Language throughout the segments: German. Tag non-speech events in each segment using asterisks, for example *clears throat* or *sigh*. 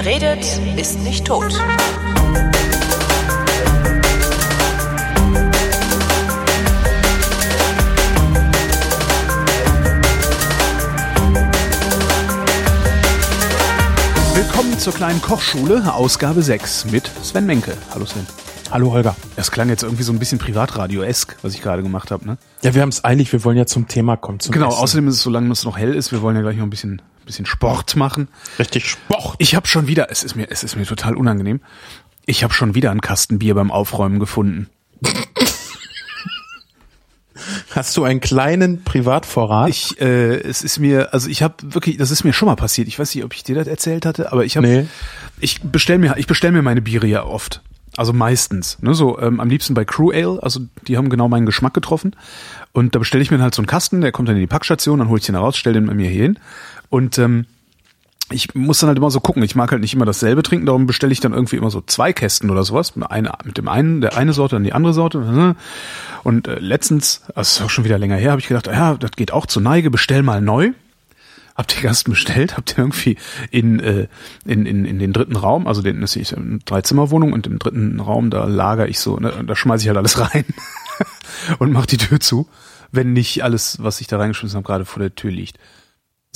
Wer redet, ist nicht tot. Willkommen zur kleinen Kochschule, Ausgabe 6 mit Sven Menke. Hallo Sven. Hallo Holger. Das klang jetzt irgendwie so ein bisschen privatradio-esk, was ich gerade gemacht habe, ne? Ja, wir haben es eilig, wir wollen ja zum Thema kommen. Zum Genau, Essen. außerdem ist es, solange es noch hell ist, wir wollen ja gleich noch ein bisschen, bisschen Sport machen. Richtig Sport. Ich habe schon wieder, es ist mir, es ist mir total unangenehm, ich habe schon wieder einen Kasten Bier beim Aufräumen gefunden. Hast du einen kleinen Privatvorrat? Ich, äh, es ist mir, also ich habe wirklich, das ist mir schon mal passiert. Ich weiß nicht, ob ich dir das erzählt hatte, aber ich habe, Nee. ich bestell mir, ich bestell mir meine Biere ja oft. Also meistens, ne, so ähm, am liebsten bei Crew Ale, also die haben genau meinen Geschmack getroffen. Und da bestelle ich mir halt so einen Kasten, der kommt dann in die Packstation, dann hole ich den raus, stell den bei mir hier hin. Und ähm, ich muss dann halt immer so gucken. Ich mag halt nicht immer dasselbe trinken, darum bestelle ich dann irgendwie immer so zwei Kästen oder sowas. Eine, mit dem einen, der eine Sorte, dann die andere Sorte. Und äh, letztens, also ist auch schon wieder länger her, habe ich gedacht, ja, das geht auch zur Neige, bestell mal neu. Hab die Kasten bestellt, hab den irgendwie in, äh, in, in, in den dritten Raum, also den das ist eine Dreizimmerwohnung und im dritten Raum, da lager ich so, ne, da schmeiße ich halt alles *laughs* rein und mach die Tür zu, wenn nicht alles, was ich da reingeschmissen habe, gerade vor der Tür liegt.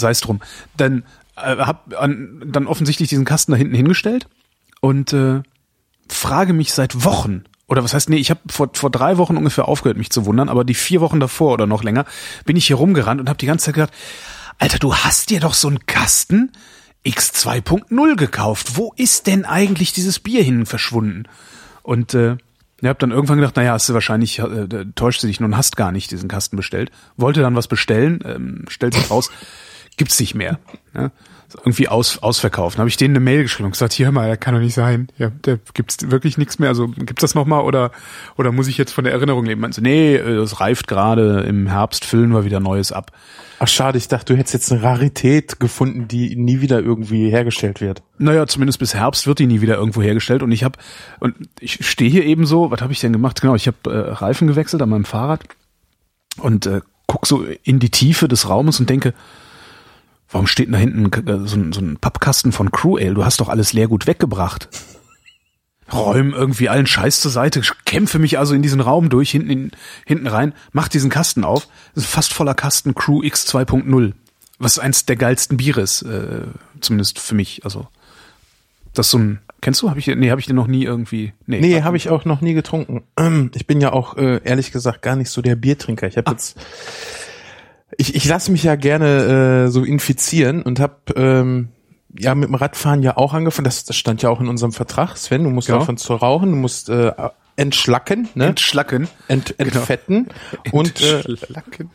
Sei es drum. Dann äh, hab an, dann offensichtlich diesen Kasten da hinten hingestellt und äh, frage mich seit Wochen, oder was heißt, nee, ich habe vor, vor drei Wochen ungefähr aufgehört, mich zu wundern, aber die vier Wochen davor oder noch länger bin ich hier rumgerannt und habe die ganze Zeit gedacht, Alter, du hast dir doch so einen Kasten X2.0 gekauft. Wo ist denn eigentlich dieses Bier hin verschwunden? Und äh, ich habe dann irgendwann gedacht, naja, hast du wahrscheinlich, äh, täuscht du dich nun, hast gar nicht diesen Kasten bestellt. Wollte dann was bestellen, ähm, stellt sich raus, gibt's nicht mehr. Ja? Irgendwie aus, ausverkauft. Dann habe ich denen eine Mail geschrieben und gesagt, hier hör mal, der kann doch nicht sein. Ja, da gibt's wirklich nichts mehr. Also gibt's das noch mal oder oder muss ich jetzt von der Erinnerung leben? Meinst du, nee, äh, das reift gerade. Im Herbst füllen wir wieder Neues ab. Ach schade, ich dachte, du hättest jetzt eine Rarität gefunden, die nie wieder irgendwie hergestellt wird. Naja, zumindest bis Herbst wird die nie wieder irgendwo hergestellt. Und ich habe und ich stehe hier eben so. Was habe ich denn gemacht? Genau, ich habe äh, Reifen gewechselt an meinem Fahrrad und äh, guck so in die Tiefe des Raumes und denke, warum steht denn da hinten äh, so, ein- so ein Pappkasten von Crew Ale? Du hast doch alles Leergut weggebracht. Räum irgendwie allen Scheiß zur Seite, kämpfe mich also in diesen Raum durch, hinten, in, hinten rein, mach diesen Kasten auf. Das ist fast voller Kasten Crew X 2.0, was eins der geilsten Biere ist, äh, zumindest für mich. Also das ist so ein, kennst du? Hab ich, nee, habe ich den noch nie irgendwie. Nee, habe ich auch noch nie getrunken. *clears throat* Ich bin ja auch äh, ehrlich gesagt gar nicht so der Biertrinker. Ich habe jetzt ich, ich lasse mich ja gerne äh, so infizieren und habe ähm, ja mit dem Radfahren ja auch angefangen. Das, das stand ja auch in unserem Vertrag, Sven. Du musst Ja. aufhören zu rauchen, du musst äh, entschlacken, ne? Entschlacken. Ent, entfetten *laughs* und, äh,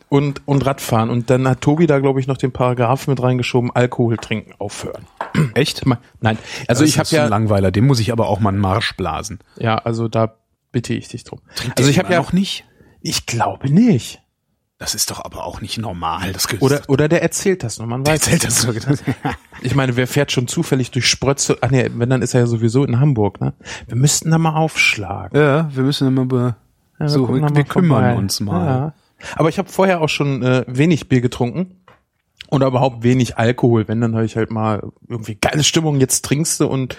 und und Radfahren. Und dann hat Tobi da glaube ich noch den Paragraph mit reingeschoben: Alkohol trinken aufhören. *clears throat* Echt? Nein, also Das ich habe so ein ja Langweiler, dem muss ich aber auch mal einen Marsch blasen. ja, also da bitte ich dich drum. Trinkt also ich habe ja noch nicht. ich glaube nicht. Das ist doch aber auch nicht normal. Das Oder oder der erzählt das noch, man weiß. erzählt das so. *laughs* Ich meine, wer fährt schon zufällig durch Sprötze? Ach nee, wenn dann ist er ja sowieso in Hamburg, ne? Wir müssten da mal aufschlagen. ja, wir müssen immer be Ja, so, wir, da wir mal kümmern vorbei. uns mal. Ja. Aber ich habe vorher auch schon äh, wenig Bier getrunken. Oder überhaupt wenig Alkohol. Wenn, dann habe ich halt mal irgendwie geile Stimmung, jetzt trinkst du und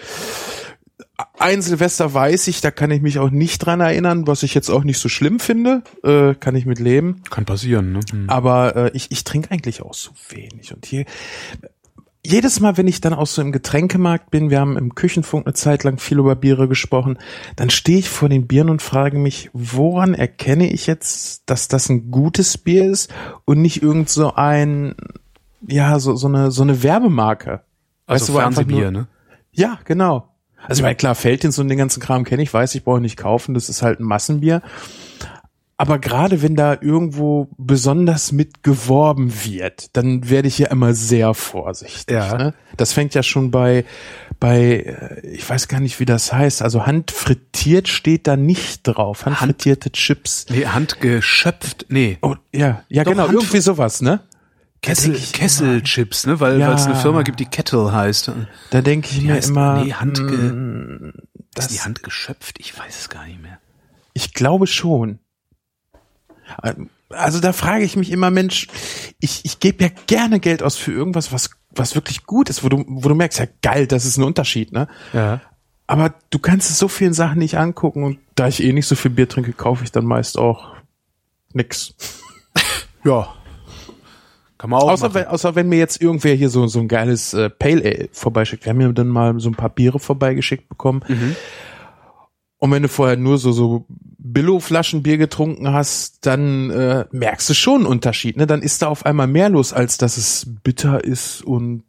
ein Silvester weiß ich, da kann ich mich auch nicht dran erinnern, was ich jetzt auch nicht so schlimm finde. Äh, kann ich mit leben. Kann passieren, ne? Hm. Aber äh, ich, ich trinke eigentlich auch so wenig. Und hier, jedes Mal, wenn ich dann auch so im Getränkemarkt bin, wir haben im Küchenfunk eine Zeit lang viel über Biere gesprochen, dann stehe ich vor den Bieren und frage mich, woran erkenne ich jetzt, dass das ein gutes Bier ist und nicht irgend so ein, ja, so, so eine, so eine Werbemarke. Also wo einfach Fernsehbier, nur- ne? Ja, genau. Also ich meine, klar, Feldins und den ganzen Kram kenne ich, weiß ich, brauche ich nicht kaufen, das ist halt ein Massenbier. Aber gerade wenn da irgendwo besonders mit geworben wird, dann werde ich ja immer sehr vorsichtig. Ja. Ne? Das fängt ja schon bei, bei, äh, ich weiß gar nicht, wie das heißt. Also handfrittiert steht da nicht drauf. Handfrittierte Chips. Nee, handgeschöpft, nee. Oh, ja, ja, Doch, genau, Hand- irgendwie sowas, ne? Kessel, Kesselchips, ne? Weil Ja. es eine Firma gibt, die Kettle heißt. Da denke ich Wie mir heißt- immer, nee, handge- Das das, ist die Hand geschöpft? Ich weiß es gar nicht mehr. Ich glaube schon. Also da frage ich mich immer, Mensch, ich, ich gebe ja gerne Geld aus für irgendwas, was was wirklich gut ist, wo du, wo du merkst, ja geil, das ist ein Unterschied, ne? Ja. Aber du kannst es so vielen Sachen nicht angucken und da ich eh nicht so viel Bier trinke, kaufe ich dann meist auch nix. *laughs* Ja. Kann man auch Außer machen. wenn, außer wenn mir jetzt irgendwer hier so, so ein geiles äh, Pale Ale vorbeischickt. Wir haben ja dann mal so ein paar Biere vorbeigeschickt bekommen. Mhm. Und wenn du vorher nur so, so Billo-Flaschen Bier getrunken hast, dann äh, merkst du schon einen Unterschied. Ne? Dann ist da auf einmal mehr los, als dass es bitter ist und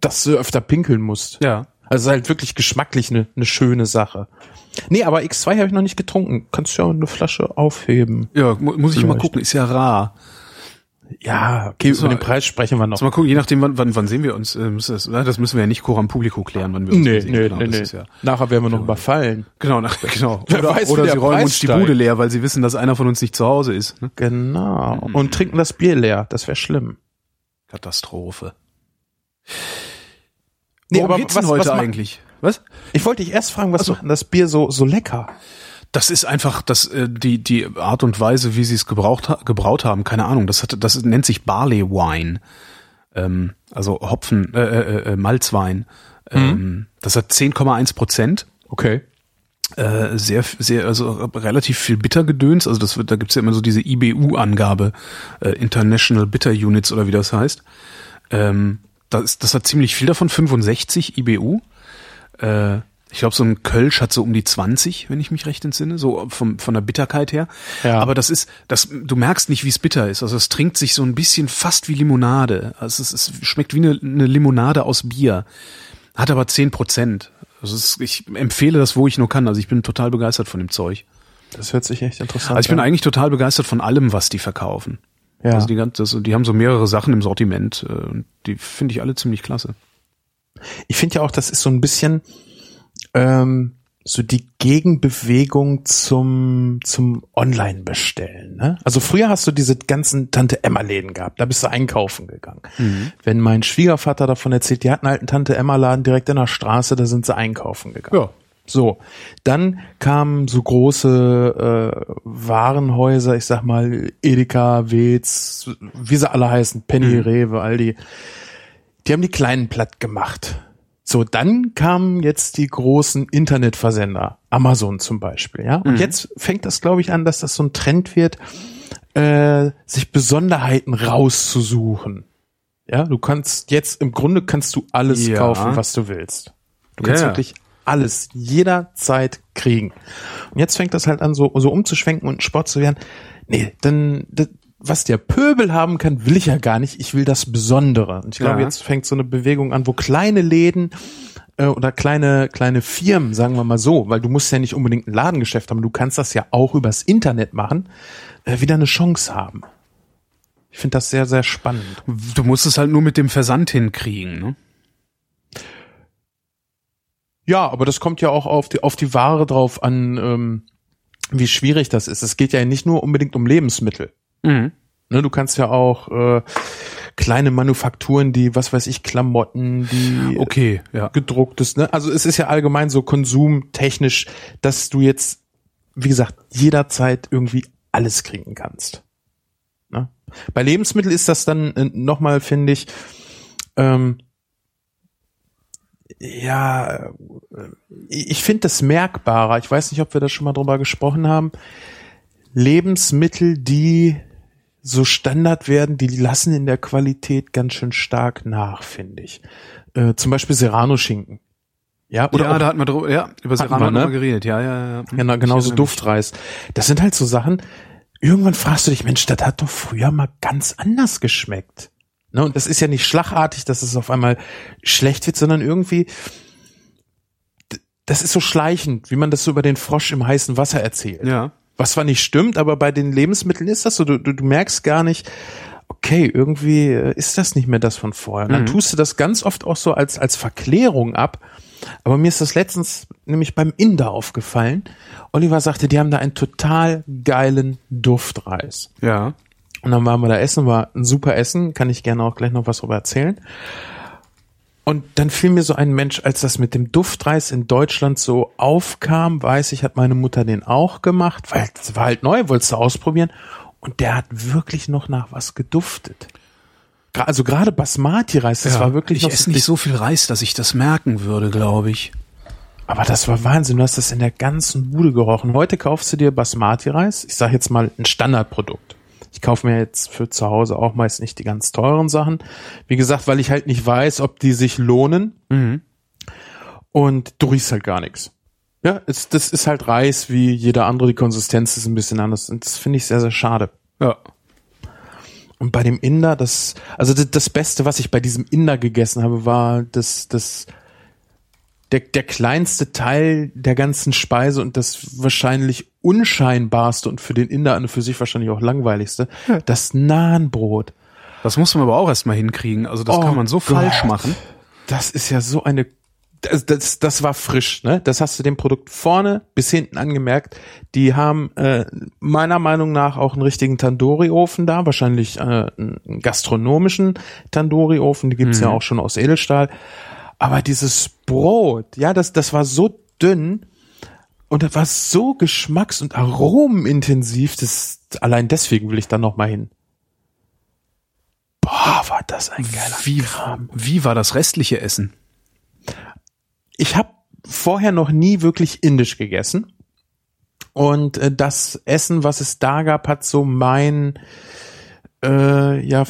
dass du öfter pinkeln musst. Ja. Also halt wirklich geschmacklich eine ne schöne Sache. Nee, aber X2 habe ich noch nicht getrunken. Kannst du ja eine Flasche aufheben. Ja, mu muss ich mal Vielleicht. gucken, ist ja rar. Ja, okay, über den Preis sprechen wir noch. Mal gucken, je nachdem, wann, wann, wann sehen wir uns. Äh, müssen das, na, das müssen wir ja nicht Coram Publico klären, wann wir uns Nee, sehen. nee, genau, nee, nee. Ja, Nachher werden wir noch überfallen. genau, nach, genau. *laughs* Wer Oder, weiß, oder der sie räumen Preis uns die. Bude leer, weil sie wissen, dass einer von uns nicht zu Hause ist. Ne? Genau. Und trinken das Bier leer. Das wäre schlimm. Katastrophe. Nee, Worum aber geht's denn was- heute was eigentlich? Was? Ich wollte dich erst fragen, was macht denn das Bier so, so lecker? Das ist einfach das, äh, die, die Art und Weise, wie sie es gebraucht, gebraut haben. Keine Ahnung. Das, hat, das nennt sich Barley Wine. Ähm, also Hopfen, äh, äh, äh, Malzwein. Ähm, das hat 10,1 Prozent. Okay. Äh, sehr, sehr, also relativ viel Bittergedöns. Also das wird, da gibt's ja immer so diese IBU-Angabe, äh, International Bitter Units oder wie das heißt. Ähm, das, das hat ziemlich viel davon, 65 IBU. Äh, ich glaube, so ein Kölsch hat so um die 20, wenn ich mich recht entsinne, so vom, von der Bitterkeit her. Ja. Aber das ist, das, du merkst nicht, wie es bitter ist. Also es trinkt sich so ein bisschen fast wie Limonade. Also es, es schmeckt wie eine, eine Limonade aus Bier. Hat aber 10 Prozent. Also es ich empfehle das, wo ich nur kann. Also ich bin total begeistert von dem Zeug. Das hört sich echt interessant Also ich bin an. eigentlich total begeistert von allem, was die verkaufen. Ja. Also die, ganze, das, die haben so mehrere Sachen im Sortiment. äh, und Die finde ich alle ziemlich klasse. ich finde ja auch, das ist so ein bisschen ähm, so die Gegenbewegung zum zum Online-Bestellen. Ne? Also früher hast du diese ganzen Tante Emma-Läden gehabt, da bist du einkaufen gegangen. Wenn mein Schwiegervater davon erzählt, die hatten halt einen Tante Emma-Laden direkt in der Straße, da sind sie einkaufen gegangen. Ja. So, dann kamen so große äh, Warenhäuser, ich sag mal Edeka, Wetz, wie sie alle heißen, Penny, Rewe, Aldi. Die haben die kleinen platt gemacht. So, dann kamen jetzt die großen Internetversender, Amazon zum Beispiel, ja. Und jetzt fängt das, glaube ich, an, dass das so ein Trend wird, äh, sich Besonderheiten rauszusuchen. Ja, du kannst jetzt im Grunde kannst du alles Ja. kaufen, was du willst. Du kannst ja. wirklich alles jederzeit kriegen. Und jetzt fängt das halt an, so, so umzuschwenken und Sport zu werden. Nee, dann, was der Pöbel haben kann, will ich ja gar nicht. Ich will das Besondere. Und ich glaube, Ja. jetzt fängt so eine Bewegung an, wo kleine Läden äh, oder kleine, kleine Firmen, sagen wir mal so, weil du musst ja nicht unbedingt ein Ladengeschäft haben, du kannst das ja auch übers Internet machen, äh, wieder eine Chance haben. Ich finde das sehr, sehr spannend. Du musst es halt nur mit dem Versand hinkriegen. Ne? Ja, aber das kommt ja auch auf die, auf die Ware drauf an, ähm, wie schwierig das ist. Es geht ja nicht nur unbedingt um Lebensmittel. Mhm. Ne, du kannst ja auch äh, kleine Manufakturen, die, was weiß ich, Klamotten, die Okay, ja. gedrucktes, ne? Also es ist ja allgemein so konsumtechnisch, dass du jetzt, wie gesagt, jederzeit irgendwie alles kriegen kannst. Ne? Bei Lebensmitteln ist das dann äh, nochmal, finde ich, ähm, ja, äh, ich finde das merkbarer. Ich weiß nicht, ob wir da schon mal drüber gesprochen haben. Lebensmittel, die so Standard werden, die lassen in der Qualität ganz schön stark nach, finde ich. Äh, zum Beispiel Serrano-Schinken. Ja, oder ja, auch da hatten wir drüber, ja, über Serrano wir, ne? geredet. Ja, ja, ja. Genau, Ich genauso. Duftreis. Das sind halt so Sachen, irgendwann fragst du dich, Mensch, das hat doch früher mal ganz anders geschmeckt. Ne? Und das ist ja nicht schlagartig, dass es auf einmal schlecht wird, sondern irgendwie, das ist so schleichend, wie man das so über den Frosch im heißen Wasser erzählt. Ja. Was zwar nicht stimmt, aber bei den Lebensmitteln ist das so, du, du, du merkst gar nicht, okay, irgendwie äh, ist das nicht mehr das von vorher. Und dann Mhm. tust du das ganz oft auch so als, als Verklärung ab. Aber mir ist das letztens nämlich beim Inder aufgefallen. Oliver sagte, die haben da einen total geilen Duftreis. Ja. Und dann waren wir da essen, war ein super Essen, kann ich gerne auch gleich noch was darüber erzählen. Und dann fiel mir so ein Mensch, als das mit dem Duftreis in Deutschland so aufkam, weiß ich, hat meine Mutter den auch gemacht, weil es war halt neu, wolltest du ausprobieren. Und der hat wirklich noch nach was geduftet. also gerade Basmati-Reis, das Ja, war wirklich ich esse nicht so viel Reis, dass ich das merken würde, glaube ich. Aber das war Wahnsinn. Du hast das in der ganzen Bude gerochen. Heute kaufst du dir Basmati-Reis. Ich sage jetzt mal ein Standardprodukt. Ich kaufe mir jetzt für zu Hause auch meist nicht die ganz teuren Sachen. Wie gesagt, weil ich halt nicht weiß, ob die sich lohnen. Und du riechst halt gar nichts. Ja, es, das ist halt Reis wie jeder andere. Die Konsistenz ist ein bisschen anders. Und das finde ich sehr, sehr schade. Ja. Und bei dem Inder, das, also das, das Beste, was ich bei diesem Inder gegessen habe, war das, das, der, der kleinste Teil der ganzen Speise und das wahrscheinlich unscheinbarste und für den Inder an und für sich wahrscheinlich auch langweiligste, das Nahenbrot. Das muss man aber auch erstmal hinkriegen. Also das Oh kann man so Gott. falsch machen. Das ist ja so eine, das, das, das war frisch, ne? Das hast du dem Produkt vorne bis hinten angemerkt. Die haben äh, meiner Meinung nach auch einen richtigen Tandoori-Ofen da, wahrscheinlich äh, einen gastronomischen Tandoori-Ofen, die gibt's ja auch schon aus Edelstahl. Aber dieses Brot, ja, das, das war so dünn und das war so geschmacks- und aromenintensiv, das, allein deswegen will ich da noch mal hin. Boah, war das ein geiler Wie, Kram. wie war das restliche Essen? ich habe vorher noch nie wirklich indisch gegessen. Und äh, das Essen, was es da gab, hat so mein, äh, ja,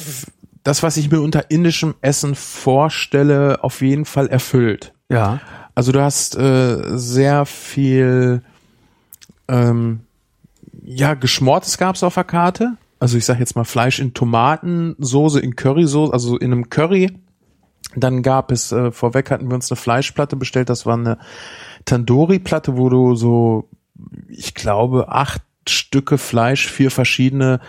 das, was ich mir unter indischem Essen vorstelle, auf jeden Fall erfüllt. Ja. Also du hast äh, sehr viel, ähm, ja, geschmortes gab's auf der Karte. Also ich sag jetzt mal Fleisch in Tomatensoße, in Currysoße, also in einem Curry. Dann gab es, äh, vorweg hatten wir uns eine Fleischplatte bestellt, das war eine Tandoori-Platte, wo du so, ich glaube, acht Stücke Fleisch, vier verschiedene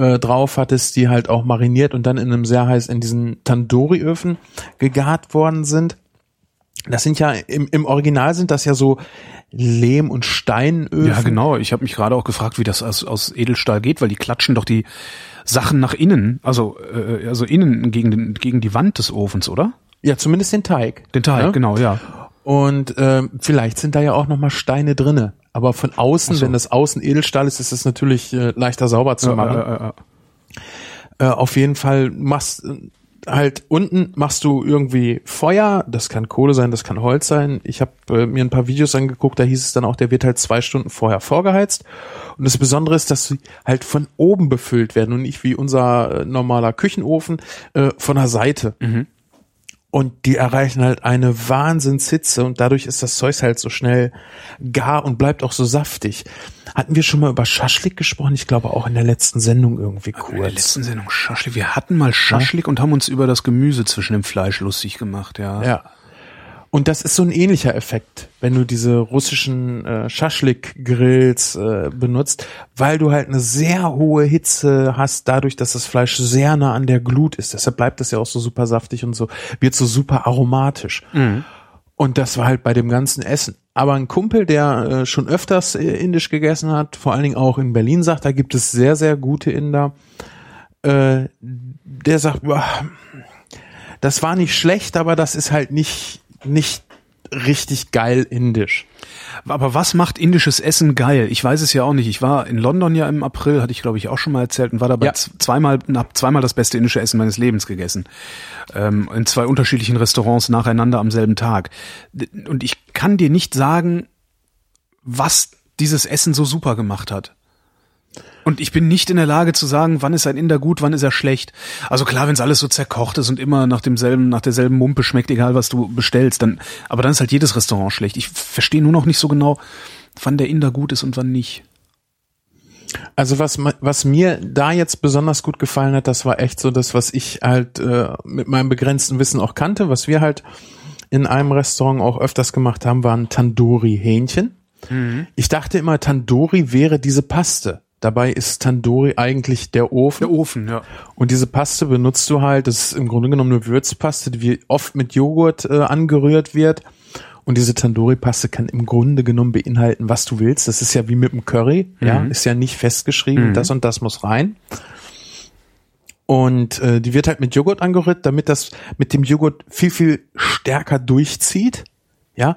äh, drauf hattest, die halt auch mariniert und dann in einem sehr heiß, in diesen Tandoori-Öfen gegart worden sind. Das sind ja, im, im Original sind das ja so Lehm- und Steinöfen. Ja, genau. Ich habe mich gerade auch gefragt, wie das aus, aus Edelstahl geht, weil die klatschen doch die Sachen nach innen, also äh, also innen gegen den, gegen die Wand des Ofens, oder? Ja, zumindest den Teig. Den Teig, Ja? genau, ja. Und ähm, vielleicht sind da ja auch noch mal Steine drinne. Aber von außen, so. wenn das Außen Edelstahl ist, ist es natürlich äh, leichter sauber zu Ja, machen. äh, äh, äh. Auf jeden Fall machst äh, halt unten machst du irgendwie Feuer. Das kann Kohle sein, das kann Holz sein. Ich habe äh, mir ein paar Videos angeguckt. Da hieß es dann auch, der wird halt zwei Stunden vorher vorgeheizt. Und das Besondere ist, dass sie halt von oben befüllt werden und nicht wie unser äh, normaler Küchenofen äh, von der Seite. Und die erreichen halt eine Wahnsinnshitze und dadurch ist das Zeug halt so schnell gar und bleibt auch so saftig. Hatten wir schon mal über Schaschlik gesprochen? Ich glaube auch in der letzten Sendung irgendwie In der kurz. letzten Sendung Schaschlik. Wir hatten mal Schaschlik und haben uns über das Gemüse zwischen dem Fleisch lustig gemacht, ja. Ja. Und das ist so ein ähnlicher Effekt, wenn du diese russischen äh, Schaschlik-Grills äh, benutzt, weil du halt eine sehr hohe Hitze hast, dadurch, dass das Fleisch sehr nah an der Glut ist. Deshalb bleibt das ja auch so super saftig und so, wird so super aromatisch. Und das war halt bei dem ganzen Essen. Aber ein Kumpel, der äh, schon öfters äh, indisch gegessen hat, vor allen Dingen auch in Berlin sagt, da gibt es sehr, sehr gute Inder, äh, der sagt, boah, das war nicht schlecht, aber das ist halt nicht, nicht richtig geil indisch. Aber was macht indisches Essen geil? Ich weiß es ja auch nicht. Ich war in London ja im April, hatte ich glaube ich auch schon mal erzählt und war dabei Ja. zweimal, hab zweimal das beste indische Essen meines Lebens gegessen. Ähm, in zwei unterschiedlichen Restaurants nacheinander am selben Tag. Und ich kann dir nicht sagen, was dieses Essen so super gemacht hat. Und ich bin nicht in der Lage zu sagen, wann ist ein Inder gut, wann ist er schlecht. Also klar, wenn es alles so zerkocht ist und immer nach demselben, nach derselben Mumpe schmeckt, egal was du bestellst, dann, aber dann ist halt jedes Restaurant schlecht. Ich verstehe nur noch nicht so genau, wann der Inder gut ist und wann nicht. Also was, was mir da jetzt besonders gut gefallen hat, das war echt so das, was ich halt äh, mit meinem begrenzten Wissen auch kannte, was wir halt in einem Restaurant auch öfters gemacht haben, waren Tandoori-Hähnchen. Ich dachte immer, Tandoori wäre diese Paste. Dabei ist Tandoori eigentlich der Ofen. Der Ofen, ja. Und diese Paste benutzt du halt, das ist im Grunde genommen eine Würzpaste, die wie oft mit Joghurt äh, angerührt wird. Und diese Tandoori-Paste kann im Grunde genommen beinhalten, was du willst. Das ist ja wie mit dem Curry, ja, ist ja nicht festgeschrieben, das und das muss rein. Und äh, die wird halt mit Joghurt angerührt, damit das mit dem Joghurt viel, viel stärker durchzieht. Ja.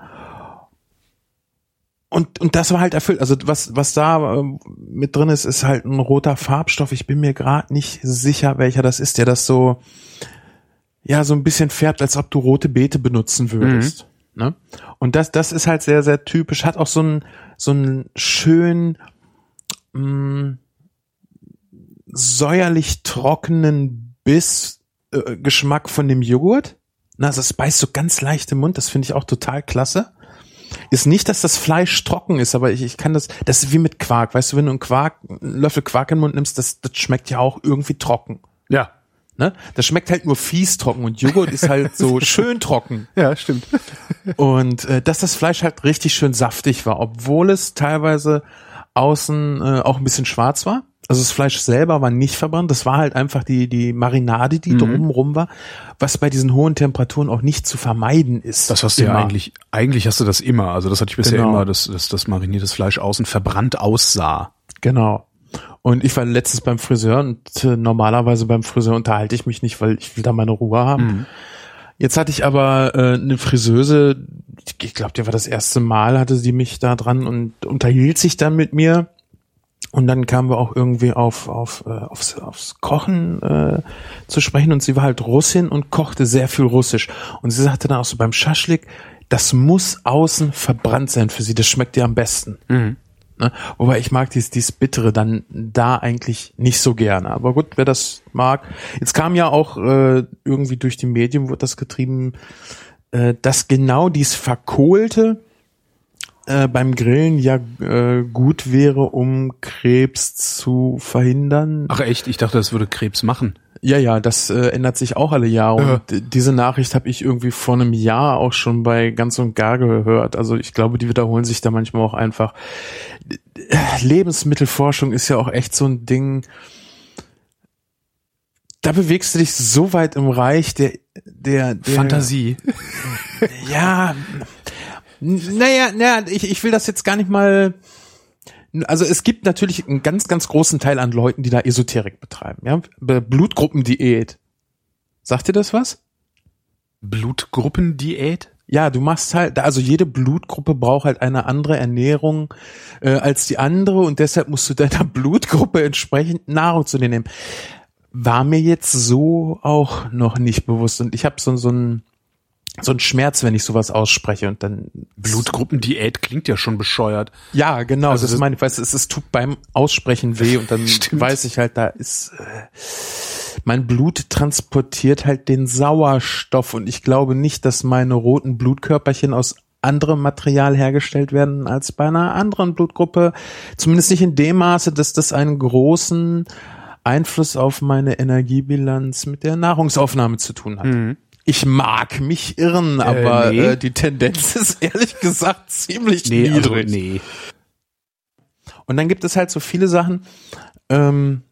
Und, und das war halt erfüllt. Also was, was da äh, mit drin ist, ist halt ein roter Farbstoff. Ich bin mir gerade nicht sicher, welcher das ist, der das so, ja, so ein bisschen färbt, als ob du rote Beete benutzen würdest. Mhm. Ne? Und das, das ist halt sehr, sehr typisch. Hat auch so einen, so einen schön, mh, mm, säuerlich trockenen Biss, äh, Geschmack von dem Joghurt. Na, also es beißt so ganz leicht im Mund. Das finde ich auch total klasse ist nicht, dass das Fleisch trocken ist, aber ich, ich kann das, das ist wie mit Quark. Weißt du, wenn du einen Quark, einen Löffel Quark in den Mund nimmst, das, das schmeckt ja auch irgendwie trocken. Ja. Ne? Das schmeckt halt nur fies trocken und Joghurt ist halt so *laughs* schön trocken. Ja, stimmt. Und äh, dass das Fleisch halt richtig schön saftig war, obwohl es teilweise außen äh, auch ein bisschen schwarz war. Also das Fleisch selber war nicht verbrannt, das war halt einfach die, die Marinade, die mhm. drumrum war, was bei diesen hohen Temperaturen auch nicht zu vermeiden ist. Das hast du immer. ja eigentlich, eigentlich hast du das immer. Also das hatte ich bisher genau. immer, dass, dass das mariniertes Fleisch außen verbrannt aussah. Genau. Und ich war letztens beim Friseur und äh, normalerweise beim Friseur unterhalte ich mich nicht, weil ich will da meine Ruhe haben. Mhm. Jetzt hatte ich aber äh, eine Friseuse, ich glaube, die war das erste Mal, hatte sie mich da dran und unterhielt sich dann mit mir und dann kamen wir auch irgendwie auf, auf, äh, aufs, aufs Kochen äh, zu sprechen und sie war halt Russin und kochte sehr viel Russisch. Und sie sagte dann auch so beim Schaschlik, das muss außen verbrannt sein für sie, das schmeckt ihr am besten. Mhm. Ne? Wobei ich mag dies, dies Bittere dann da eigentlich nicht so gerne. Aber gut, wer das mag. Jetzt kam ja auch äh, irgendwie durch die Medien, wurde das getrieben, äh, dass genau dies Verkohlte äh, beim Grillen ja äh, gut wäre, um Krebs zu verhindern. Ach echt? Ich dachte, das würde Krebs machen. Ja, ja, das äh, ändert sich auch alle Jahre. Und äh. diese Nachricht habe ich irgendwie vor einem Jahr auch schon bei Ganz und Gar gehört. Also ich glaube, die wiederholen sich da manchmal auch einfach. Lebensmittelforschung ist ja auch echt so ein Ding. Da bewegst du dich so weit im Reich der der, der Fantasie. Ja, naja, naja, ich, ich will das jetzt gar nicht mal. Also es gibt natürlich einen ganz, ganz großen Teil an Leuten, die da Esoterik betreiben. Ja? Blutgruppendiät. Sagt dir das was? Blutgruppendiät? Ja, du machst halt, also jede Blutgruppe braucht halt eine andere Ernährung äh, als die andere und deshalb musst du deiner *laughs* Blutgruppe entsprechend Nahrung zu dir nehmen. War mir jetzt so auch noch nicht bewusst und ich habe so, so ein so ein Schmerz, wenn ich sowas ausspreche und dann Blutgruppendiät klingt ja schon bescheuert. Ja, genau, also das, meine ich, weiß, es, es tut beim Aussprechen weh und dann *laughs* Stimmt. weiß ich halt, da ist äh, mein Blut transportiert halt den Sauerstoff und ich glaube nicht, dass meine roten Blutkörperchen aus anderem Material hergestellt werden als bei einer anderen Blutgruppe, zumindest nicht in dem Maße, dass das einen großen Einfluss auf meine Energiebilanz mit der Nahrungsaufnahme zu tun hat. Mhm. Ich mag mich irren, äh, aber nee. äh, die Tendenz *laughs* ist ehrlich gesagt ziemlich nee, also niedrig. Also, nee. Und dann gibt es halt so viele Sachen. Ähm,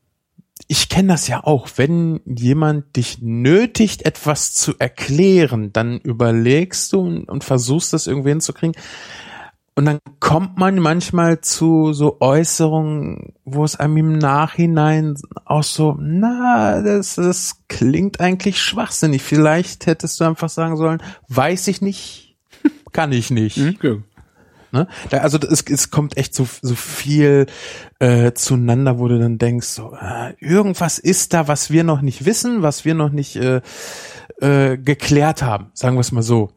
ich kenne das ja auch, wenn jemand dich nötigt, etwas zu erklären, dann überlegst du und, und versuchst das irgendwie hinzukriegen. Und dann kommt man manchmal zu so Äußerungen, wo es einem im Nachhinein auch so, na, das, das klingt eigentlich schwachsinnig. Vielleicht hättest du einfach sagen sollen, weiß ich nicht, *laughs* kann ich nicht. Okay. Ne? Also es, es kommt echt so, so viel äh, zueinander, wo du dann denkst, so, äh, irgendwas ist da, was wir noch nicht wissen, was wir noch nicht äh, äh, geklärt haben, sagen wir es mal so.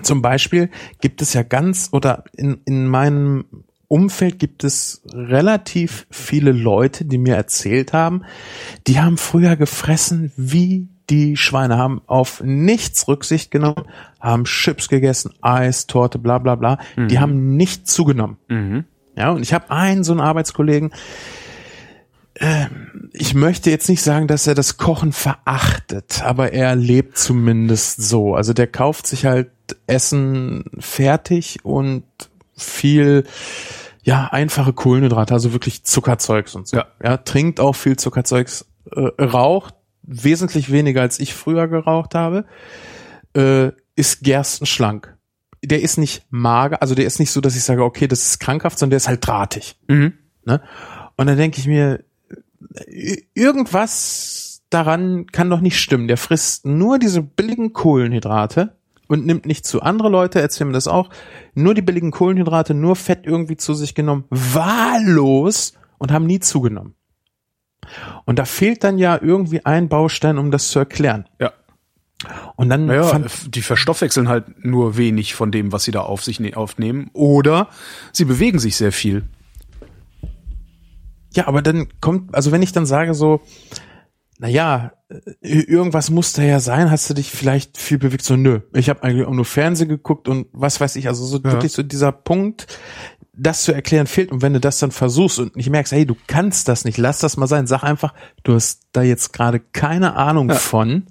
Zum Beispiel gibt es ja ganz oder in, in meinem Umfeld gibt es relativ viele Leute, die mir erzählt haben, die haben früher gefressen wie die Schweine, haben auf nichts Rücksicht genommen, haben Chips gegessen, Eis, Torte, bla bla bla. Mhm. Die haben nicht zugenommen. Mhm. Ja, und ich habe einen so einen Arbeitskollegen, ähm, ich möchte jetzt nicht sagen, dass er das Kochen verachtet, aber er lebt zumindest so. Also der kauft sich halt Essen fertig und viel ja einfache Kohlenhydrate, also wirklich Zuckerzeugs und so. Ja, ja trinkt auch viel Zuckerzeugs, äh, raucht wesentlich weniger als ich früher geraucht habe, äh, ist gerstenschlank. Der ist nicht mager, also der ist nicht so, dass ich sage, okay, das ist krankhaft, sondern der ist halt drahtig. Mhm. Ne? Und dann denke ich mir, irgendwas daran kann doch nicht stimmen. Der frisst nur diese billigen Kohlenhydrate und nimmt nicht zu. Andere Leute erzählen mir das auch. Nur die billigen Kohlenhydrate, nur Fett irgendwie zu sich genommen, wahllos und haben nie zugenommen. Und da fehlt dann ja irgendwie ein Baustein, um das zu erklären. Ja. Und dann Naja, die verstoffwechseln halt nur wenig von dem, was sie da auf sich ne aufnehmen. Oder sie bewegen sich sehr viel. ja, aber dann kommt, also wenn ich dann sage so, na ja, äh, irgendwas muss da ja sein, hast du dich vielleicht viel bewegt? So, nö, ich habe eigentlich auch nur Fernsehen geguckt und was weiß ich, also so Ja. wirklich so dieser Punkt, das zu erklären fehlt und wenn du das dann versuchst und nicht merkst, hey, du kannst das nicht, lass das mal sein, sag einfach, du hast da jetzt gerade keine Ahnung Ja. von,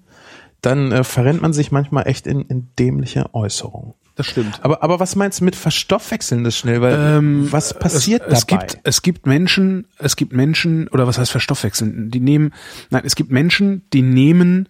dann äh, verrennt man sich manchmal echt in, in dämliche Äußerungen. Das stimmt. Aber, aber was meinst du mit verstoffwechseln das schnell? Weil Ähm, was passiert es, es dabei? Gibt, es gibt Menschen, es gibt Menschen, oder was heißt verstoffwechseln? Die nehmen, nein, es gibt Menschen, die nehmen,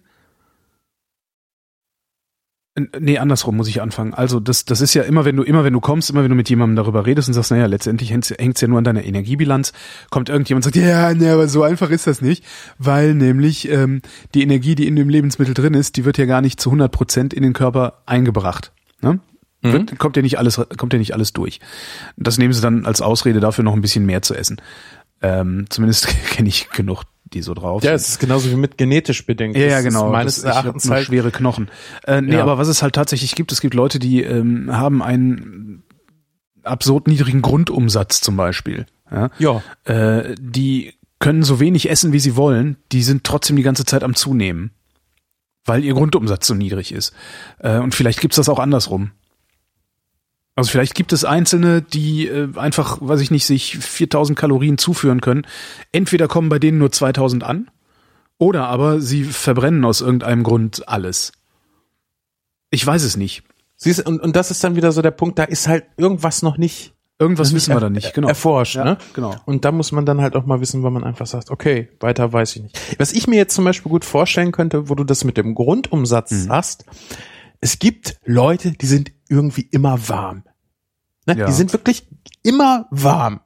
nee, andersrum muss ich anfangen. Also das, das ist ja immer, wenn du, immer wenn du kommst, immer wenn du mit jemandem darüber redest und sagst, naja, letztendlich hängt's hängt's ja nur an deiner Energiebilanz, kommt irgendjemand und sagt, ja, nee, aber so einfach ist das nicht, weil nämlich ähm, die Energie, die in dem Lebensmittel drin ist, die wird ja gar nicht zu 100 Prozent in den Körper eingebracht. Ne? Wird, kommt ja nicht alles, kommt ja nicht alles durch. Das nehmen sie dann als Ausrede dafür noch ein bisschen mehr zu essen. Ähm, zumindest *laughs* kenne ich genug, die so drauf Ja, es ist genauso wie mit genetisch bedingt. Ja, ja, genau. Meines Das- Erachtens halt schwere Knochen. Äh, nee, Ja. aber was es halt tatsächlich gibt, es gibt Leute, die ähm, haben einen absurd niedrigen Grundumsatz zum Beispiel. Ja? Ja. Äh, die können so wenig essen, wie sie wollen, die sind trotzdem die ganze Zeit am Zunehmen. Weil ihr Grundumsatz so niedrig ist. Äh, und vielleicht gibt's das auch andersrum. Also vielleicht gibt es Einzelne, die äh, einfach, weiß ich nicht, sich 4000 Kalorien zuführen können. Entweder kommen bei denen nur 2000 an, oder aber sie verbrennen aus irgendeinem Grund alles. Ich weiß es nicht. Siehst, und, und das ist dann wieder so der Punkt, da ist halt irgendwas noch nicht Irgendwas wissen wir da nicht, genau. erforscht. Ja, ne? genau. Und da muss man dann halt auch mal wissen, weil man einfach sagt, okay, weiter weiß ich nicht. Was ich mir jetzt zum Beispiel gut vorstellen könnte, wo du das mit dem Grundumsatz Mhm. hast, es gibt Leute, die sind irgendwie immer warm. Ne? Ja. Die sind wirklich immer warm.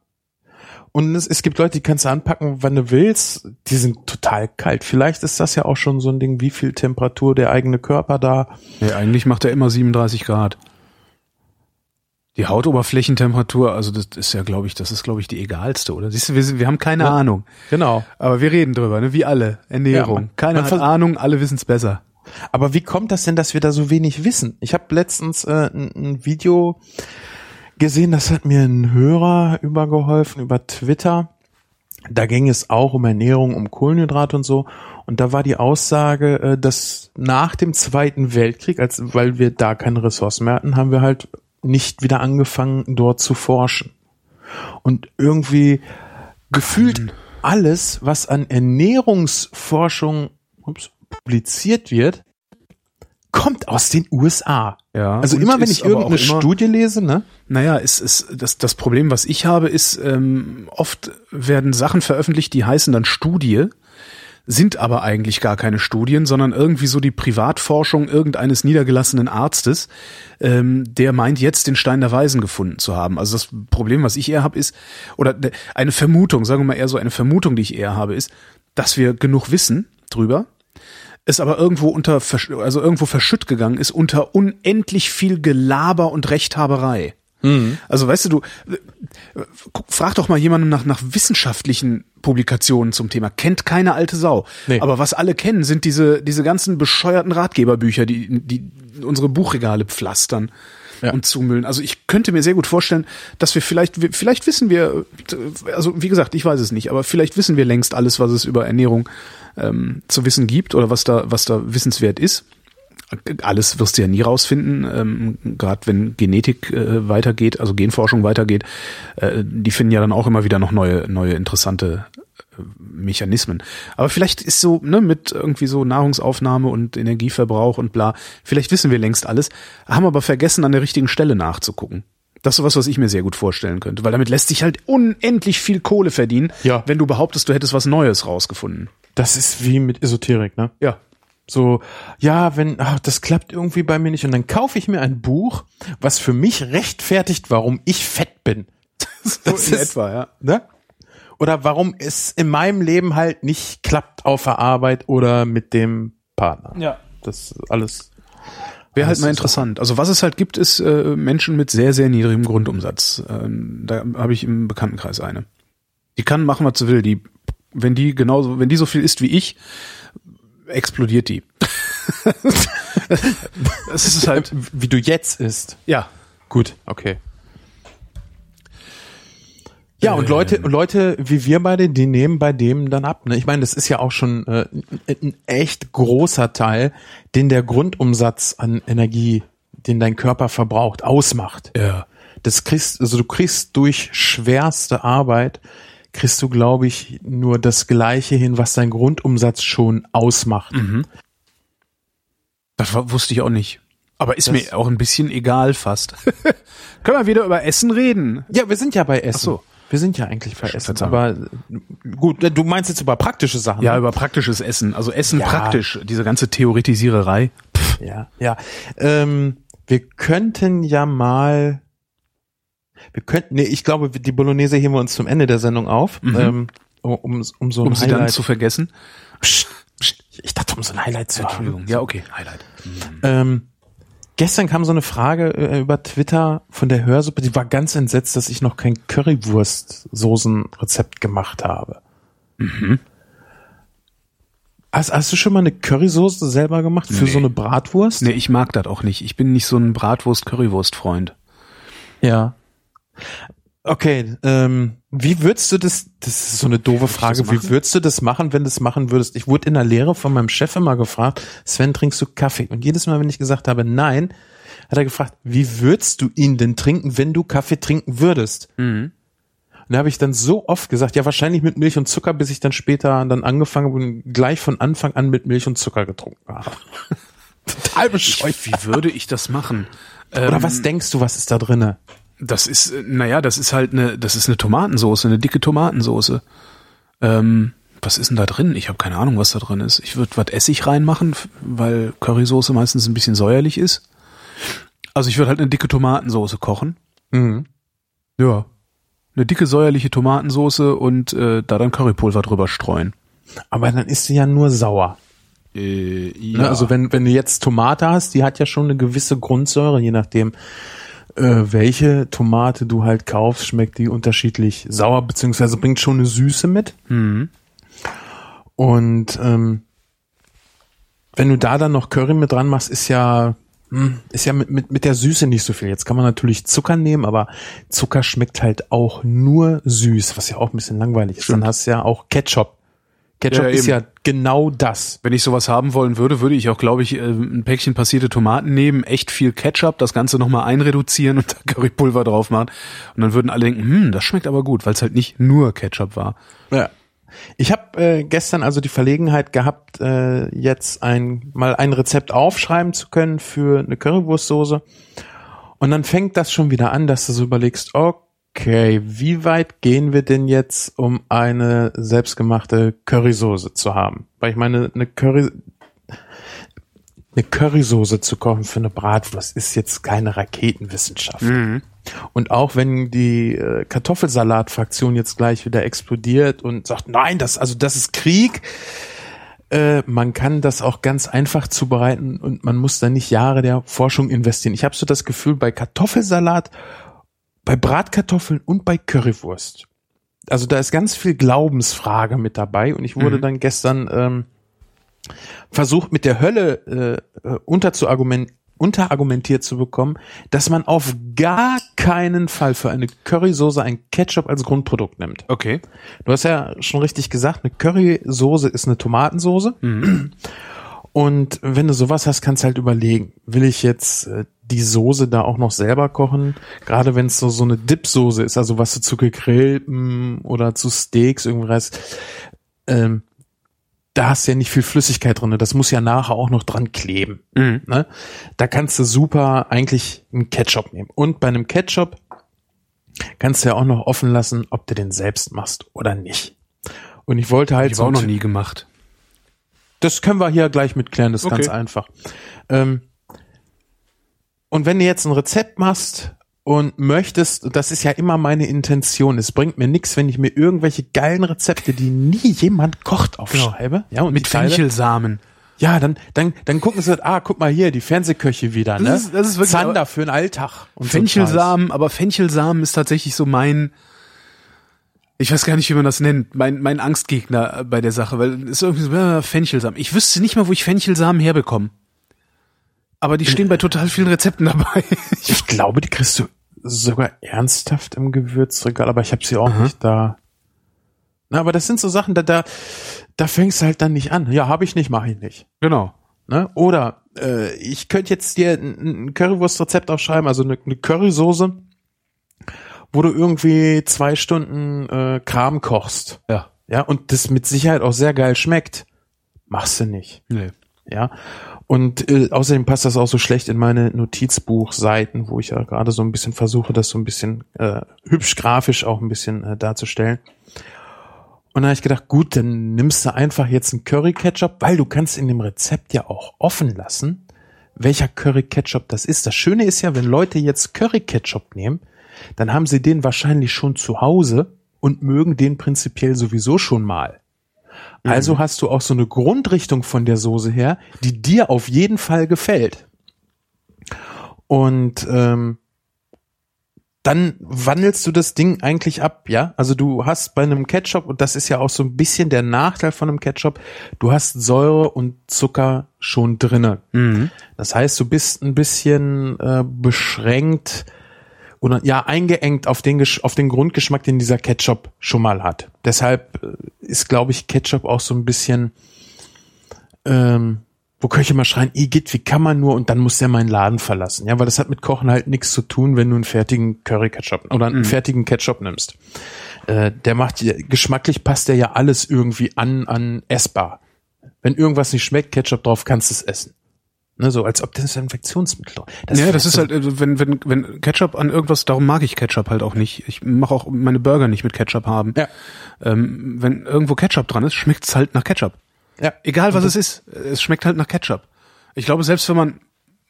Und es, es gibt Leute, die kannst du anpacken, wann du willst. Die sind total kalt. Vielleicht ist das ja auch schon so ein Ding, wie viel Temperatur der eigene Körper da. Nee, eigentlich macht er immer 37 Grad. Die Hautoberflächentemperatur, also das ist ja, glaube ich, das ist, glaube ich, die egalste, oder? Siehst du, wir, sind, wir haben keine Ja. Ahnung. Genau. Aber wir reden drüber, ne? Wie alle. Ernährung. Ja, man- Keiner man hat Ahnung, alle wissen's besser. Aber wie kommt das denn, dass wir da so wenig wissen? Ich habe letztens äh, ein, ein Video gesehen, das hat mir ein Hörer übergeholfen über Twitter. Da ging es auch um Ernährung, um Kohlenhydrate und so. Und da war die Aussage, äh, dass nach dem Zweiten Weltkrieg, als weil wir da keine Ressourcen mehr hatten, haben wir halt nicht wieder angefangen, dort zu forschen. Und irgendwie gefühlt alles, was an Ernährungsforschung ups, publiziert wird, kommt aus den USA. Ja. Also immer wenn ich irgendeine immer- Studie lese, ne? Naja, ist, ist, das, das Problem, was ich habe, ist, ähm, oft werden Sachen veröffentlicht, die heißen dann Studie, sind aber eigentlich gar keine Studien, sondern irgendwie so die Privatforschung irgendeines niedergelassenen Arztes, ähm, der meint jetzt den Stein der Weisen gefunden zu haben. Also das Problem, was ich eher habe, ist, oder de- eine Vermutung, sagen wir mal eher so eine Vermutung, die ich eher habe, ist, dass wir genug wissen drüber, es aber irgendwo unter, also irgendwo verschütt gegangen ist unter unendlich viel Gelaber und Rechthaberei. Also weißt du, du äh, frag doch mal jemanden nach, nach wissenschaftlichen Publikationen zum Thema. Kennt keine alte Sau. Nee. Aber was alle kennen, sind diese, diese ganzen bescheuerten Ratgeberbücher, die, die unsere Buchregale pflastern Ja. und zumüllen. Also ich könnte mir sehr gut vorstellen, dass wir vielleicht, vielleicht wissen wir, also wie gesagt, ich weiß es nicht, aber vielleicht wissen wir längst alles, was es über Ernährung ähm, zu wissen gibt oder was da, was da wissenswert ist. Alles wirst du ja nie rausfinden, ähm, gerade wenn Genetik äh, weitergeht, also Genforschung weitergeht, äh, die finden ja dann auch immer wieder noch neue, neue interessante äh, Mechanismen. Aber vielleicht ist so, ne, mit irgendwie so Nahrungsaufnahme und Energieverbrauch und bla, vielleicht wissen wir längst alles, haben aber vergessen, an der richtigen Stelle nachzugucken. Das ist sowas, was ich mir sehr gut vorstellen könnte, weil damit lässt sich halt unendlich viel Kohle verdienen, Ja. wenn du behauptest, du hättest was Neues rausgefunden. Das ist wie mit Esoterik, ne? Ja. So, ja, wenn, ach, das klappt irgendwie bei mir nicht. Und dann kaufe ich mir ein Buch, was für mich rechtfertigt, warum ich fett bin. *laughs* So Das in ist- etwa, ja. Ne? Oder warum es in meinem Leben halt nicht klappt auf der Arbeit oder mit dem Partner. Ja. Das ist alles, Wäre halt mal interessant. Also was es halt gibt, ist äh, Menschen mit sehr, sehr niedrigem Grundumsatz. Ähm, da habe ich im Bekanntenkreis eine. Die kann machen, was sie will. Die, wenn die genauso, wenn die so viel isst wie ich, explodiert die. *laughs* das ist halt, Wie du jetzt isst. ja. Gut, okay. Ja, und Leute, Leute wie wir beide, die nehmen bei dem dann ab. Ne? Ich meine, das ist ja auch schon äh, ein- echt großer Teil, den der Grundumsatz an Energie, den dein Körper verbraucht, ausmacht. Ja. Das kriegst, also du kriegst durch schwerste Arbeit, kriegst du, glaube ich, nur das Gleiche hin, was dein Grundumsatz schon ausmacht. Das war, wusste ich auch nicht. Aber ist Das- mir auch ein bisschen egal fast. *laughs* Können wir wieder über Essen reden? Ja, wir sind ja bei Essen. Ach so. Wir sind ja eigentlich bei Essen. Aber gut, du meinst jetzt über praktische Sachen. Ja, ne? über praktisches Essen. Also Essen Ja. praktisch. Diese ganze Theoretisiererei. Ja, ja. Ähm, wir könnten ja mal, wir könnten, nee, ich glaube, die Bolognese heben wir uns zum Ende der Sendung auf, ähm, um, um so ein Um sie dann Highlight. zu vergessen. Psst, psst, ich dachte, um so ein Highlight zu haben. Entschuldigung. Ja, okay. Highlight. Ähm, gestern kam so eine Frage äh, über Twitter von der Hörsuppe, die war ganz entsetzt, dass ich noch kein Currywurst-Soßen-Rezept gemacht habe. Hast, hast du schon mal eine Currysoße selber gemacht für Nee. so eine Bratwurst? Nee, ich mag das auch nicht. Ich bin nicht so ein Bratwurst-Currywurst-Freund. Ja. Okay, ähm, wie würdest du das, das ist so eine doofe Frage, wie würdest du das machen, wenn du das machen würdest? Ich wurde in der Lehre von meinem Chef immer gefragt, Sven, trinkst du Kaffee? Und jedes Mal, wenn ich gesagt habe, nein, hat er gefragt, wie würdest du ihn denn trinken, wenn du Kaffee trinken würdest? Mhm. Und da habe ich dann so oft gesagt, ja, wahrscheinlich mit Milch und Zucker, bis ich dann später dann angefangen habe und gleich von Anfang an mit Milch und Zucker getrunken habe. *laughs* Total bescheuert. Wie würde ich das machen? Oder Ähm, was denkst du, was ist da drinne? Das ist, äh, naja, das ist halt eine, das ist eine Tomatensoße, eine dicke Tomatensoße. Ähm, was ist denn da drin? Ich habe keine Ahnung, was da drin ist. Ich würde was Essig reinmachen, weil Currysoße meistens ein bisschen säuerlich ist. Also ich würde halt eine dicke Tomatensoße kochen. Mhm. Ja. Eine dicke säuerliche Tomatensoße und äh, da dann Currypulver drüber streuen. Aber dann ist sie ja nur sauer. Äh, Ne? Also wenn, wenn du jetzt Tomate hast, die hat ja schon eine gewisse Grundsäure, je nachdem, welche Tomate du halt kaufst, schmeckt die unterschiedlich sauer, beziehungsweise bringt schon eine Süße mit. Mhm. Und ähm, wenn du da dann noch Curry mit dran machst, ist ja hm, ist ja mit, mit, mit der Süße nicht so viel. Jetzt kann man natürlich Zucker nehmen, aber Zucker schmeckt halt auch nur süß, was ja auch ein bisschen langweilig ist. Dann hast du ja auch Ketchup. Ketchup Ja, ist ja genau das. Wenn ich sowas haben wollen würde, würde ich auch, glaube ich, äh, ein Päckchen passierte Tomaten nehmen, echt viel Ketchup, das Ganze nochmal einreduzieren und da Currypulver drauf machen. Und dann würden alle denken, hm, das schmeckt aber gut, weil es halt nicht nur Ketchup war. Ja. Ich habe äh, gestern also die Verlegenheit gehabt, äh, jetzt ein mal ein Rezept aufschreiben zu können für eine Currywurstsoße. Und dann fängt das schon wieder an, dass du so überlegst, okay, wie weit gehen wir denn jetzt, um eine selbstgemachte Currysoße zu haben? Weil ich meine, eine Curry eine Currysoße zu kochen für eine Bratwurst ist jetzt keine Raketenwissenschaft. Und auch wenn die äh, Kartoffelsalat-Fraktion jetzt gleich wieder explodiert und sagt, nein, das, also das ist Krieg, äh, man kann das auch ganz einfach zubereiten und man muss da nicht Jahre der Forschung investieren. Ich habe so das Gefühl, bei Kartoffelsalat, bei Bratkartoffeln und bei Currywurst. Also da ist ganz viel Glaubensfrage mit dabei und ich wurde dann gestern ähm, versucht mit der Hölle äh, äh, unterzuargument unterargumentiert zu bekommen, dass man auf gar keinen Fall für eine Currysoße ein Ketchup als Grundprodukt nimmt. Okay. Du hast ja schon richtig gesagt, eine Currysoße ist eine Tomatensoße. Und wenn du sowas hast, kannst du halt überlegen, will ich jetzt äh, die Soße da auch noch selber kochen? Gerade wenn es so, so eine Dipsoße ist, also was du zu gegrillten oder zu Steaks irgendwie reißt, ähm, da hast du ja nicht viel Flüssigkeit drin. Das muss ja nachher auch noch dran kleben. Mhm. Ne? Da kannst du super eigentlich einen Ketchup nehmen. Und bei einem Ketchup kannst du ja auch noch offen lassen, ob du den selbst machst oder nicht. Und ich wollte halt Ich auch so- noch nie gemacht. das können wir hier gleich mitklären, das ist Okay. ganz einfach. Ähm, und wenn du jetzt ein Rezept machst und möchtest, und das ist ja immer meine Intention, es bringt mir nichts, wenn ich mir irgendwelche geilen Rezepte, die nie jemand kocht, aufschreibe. Ja, und Mit. Fenchelsamen. Ja, dann, dann, dann gucken sie, ah, guck mal hier, die Fernsehköche wieder, ne? Das ist- das ist wirklich- Zander für den Alltag. Und so. Fenchelsamen, aber Fenchelsamen ist tatsächlich so mein, ich weiß gar nicht, wie man das nennt, mein, mein Angstgegner bei der Sache, weil es ist irgendwie so, äh, Fenchelsamen. Ich wüsste nicht mal, wo ich Fenchelsamen herbekomme. Aber die stehen bei total vielen Rezepten dabei. *laughs* Ich glaube, die kriegst du sogar ernsthaft im Gewürzregal, aber ich habe sie auch nicht da. Na, aber das sind so Sachen, da, da, da fängst du halt dann nicht an. Ja, habe ich nicht, mache ich nicht. genau. Ne? Oder äh, ich könnte jetzt dir ein, ein Currywurstrezept aufschreiben, also eine, eine Currysoße, wo du irgendwie zwei Stunden äh, Kram kochst. Ja. Ja, und das mit Sicherheit auch sehr geil schmeckt. Machst du nicht. Nee. Ja. Und äh, außerdem passt das auch so schlecht in meine Notizbuchseiten, wo ich ja gerade so ein bisschen versuche, das so ein bisschen äh, hübsch grafisch auch ein bisschen äh, darzustellen. Und dann habe ich gedacht, gut, dann nimmst du einfach jetzt einen Curry Ketchup, weil du kannst in dem Rezept ja auch offen lassen, welcher Curry Ketchup das ist. Das Schöne ist ja, wenn Leute jetzt Curry Ketchup nehmen, dann haben sie den wahrscheinlich schon zu Hause und mögen den prinzipiell sowieso schon mal. Also hast du auch so eine Grundrichtung von der Soße her, die dir auf jeden Fall gefällt. Und ähm, dann wandelst du das Ding eigentlich ab, ja? Also du hast bei einem Ketchup, und das ist ja auch so ein bisschen der Nachteil von einem Ketchup, du hast Säure und Zucker schon drinne. Das heißt, du bist ein bisschen äh, beschränkt oder ja eingeengt auf den auf den Grundgeschmack, den dieser Ketchup schon mal hat. Deshalb äh, ist, glaube ich, Ketchup auch so ein bisschen, ähm, wo Köche mal schreien, Igitt, wie kann man nur? Und dann muss der meinen Laden verlassen. Ja, weil das hat mit Kochen halt nichts zu tun, wenn du einen fertigen Curry-Ketchup oder einen fertigen Ketchup nimmst. Äh, der macht, geschmacklich passt der ja alles irgendwie an, an essbar. Wenn irgendwas nicht schmeckt, Ketchup drauf, kannst du es essen. Ne, so als ob das ein Infektionsmittel. ja, das ist halt, äh, wenn, wenn, wenn Ketchup an irgendwas, darum mag ich Ketchup halt auch nicht. Ich mache auch meine Burger nicht mit Ketchup haben. Ja. Ähm, wenn irgendwo Ketchup dran ist, schmeckt's halt nach Ketchup. ja. Egal was es ist, es schmeckt halt nach Ketchup. Ich glaube, selbst wenn man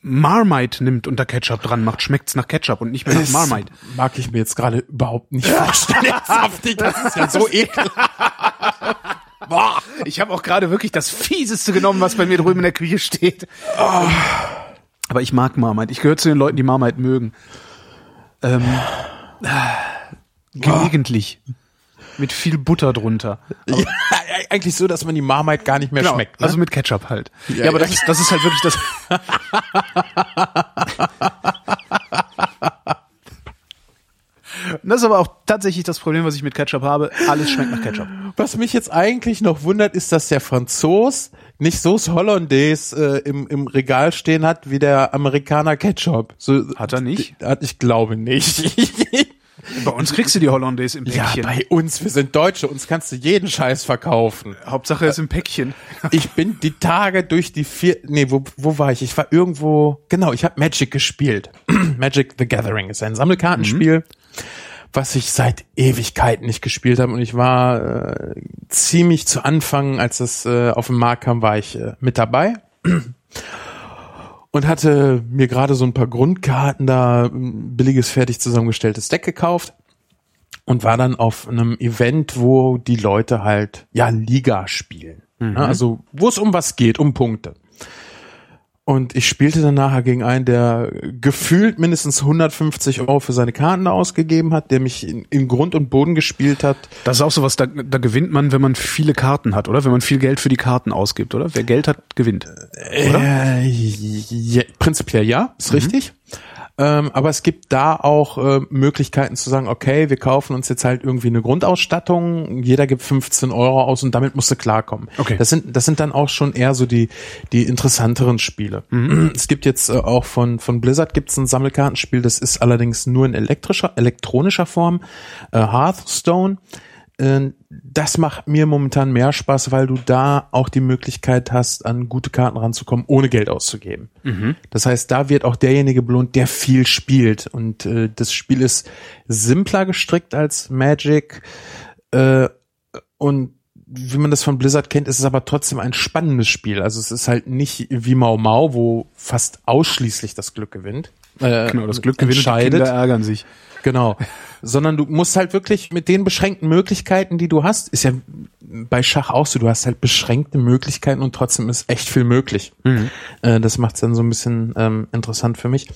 Marmite nimmt und da Ketchup dran macht, schmeckt's nach Ketchup und nicht mehr nach Das Marmite. mag ich mir jetzt gerade überhaupt nicht vorstellen. Saftig, *laughs* das ist ja so ekelhaft. Boah. Ich habe auch gerade wirklich das Fieseste genommen, was bei mir drüben in der Küche steht. Aber ich mag Marmite. Ich gehöre zu den Leuten, die Marmite mögen. Ähm, gelegentlich. Mit viel Butter drunter. *laughs* Ja, eigentlich so, dass man die Marmite gar nicht mehr schmeckt. Ne? Also mit Ketchup halt. Ja, Ja, aber ja. das ist, das ist halt wirklich das. *laughs* *laughs* Das ist aber auch tatsächlich das Problem, was ich mit Ketchup habe. Alles schmeckt nach Ketchup. Was mich jetzt eigentlich noch wundert, ist, dass der Franzos nicht Sauce Hollandaise äh, im, im Regal stehen hat wie der Amerikaner Ketchup. So, Hat er nicht? Hat, ich glaube nicht. *laughs* Bei uns kriegst du die Hollandaise im ja, Päckchen. bei uns, wir sind Deutsche, uns kannst du jeden Scheiß verkaufen. Hauptsache ist im Päckchen. Ich bin die Tage durch die vier, nee, wo, wo war ich? Ich war irgendwo, genau, ich habe Magic gespielt. *clears throat* Magic the Gathering ist ein Sammelkartenspiel, was ich seit Ewigkeiten nicht gespielt habe und ich war äh, ziemlich zu Anfang, als es äh, auf den Markt kam, war ich äh, mit dabei. Und hatte mir gerade so ein paar Grundkarten da, ein billiges, fertig zusammengestelltes Deck gekauft und war dann auf einem Event, wo die Leute halt ja Liga spielen. Mhm. Also wo es um was geht, um Punkte. Und ich spielte dann nachher gegen einen, der gefühlt mindestens 150 Euro für seine Karten ausgegeben hat, der mich in, in Grund und Boden gespielt hat. Das ist auch sowas, da, da gewinnt man, wenn man viele Karten hat, oder? Wenn man viel Geld für die Karten ausgibt, oder? Wer Geld hat, gewinnt. Äh, ja, prinzipiell ja, ist richtig. Ähm, aber es gibt da auch äh, Möglichkeiten zu sagen, okay, wir kaufen uns jetzt halt irgendwie eine Grundausstattung, jeder gibt 15 Euro aus und damit musst du klarkommen. Okay. Das sind, das sind dann auch schon eher so die, die interessanteren Spiele. Es gibt jetzt äh, auch von, von Blizzard gibt's ein Sammelkartenspiel, das ist allerdings nur in elektrischer, elektronischer Form, äh, Hearthstone. Äh, Das macht mir momentan mehr Spaß, weil du da auch die Möglichkeit hast, an gute Karten ranzukommen, ohne Geld auszugeben. Das heißt, da wird auch derjenige belohnt, der viel spielt. Und äh, das Spiel ist simpler gestrickt als Magic. Äh, und wie man das von Blizzard kennt, ist es aber trotzdem ein spannendes Spiel. Also es ist halt nicht wie Mau Mau, wo fast ausschließlich das Glück gewinnt. Äh, Genau, das Glück gewinnt und die entscheidet. Kinder ärgern sich. Genau. Sondern du musst halt wirklich mit den beschränkten Möglichkeiten, die du hast, ist ja bei Schach auch so. Du hast halt beschränkte Möglichkeiten und trotzdem ist echt viel möglich. Äh, das macht es dann so ein bisschen ähm, interessant für mich.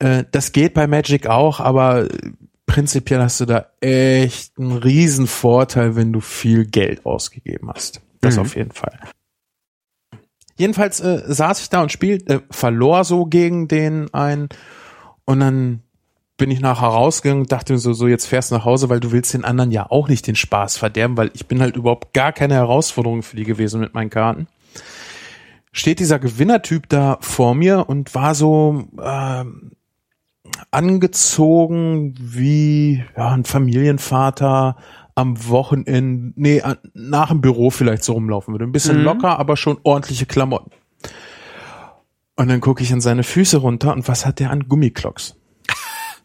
Äh, das geht bei Magic auch, aber prinzipiell hast du da echt einen riesen Vorteil, wenn du viel Geld ausgegeben hast. Das Mhm. auf jeden Fall. Jedenfalls äh, saß ich da und spielte, äh, verlor so gegen den einen und dann bin ich nachher rausgegangen und dachte mir so, so jetzt fährst du nach Hause, weil du willst den anderen ja auch nicht den Spaß verderben, weil ich bin halt überhaupt gar keine Herausforderung für die gewesen mit meinen Karten. Steht dieser Gewinnertyp da vor mir und war so ähm, angezogen wie ja, ein Familienvater am Wochenende, nee, an- nach dem Büro vielleicht so rumlaufen würde. Ein bisschen locker, aber schon ordentliche Klamotten. Und dann gucke ich in seine Füße runter und was hat der an Gummiklocks?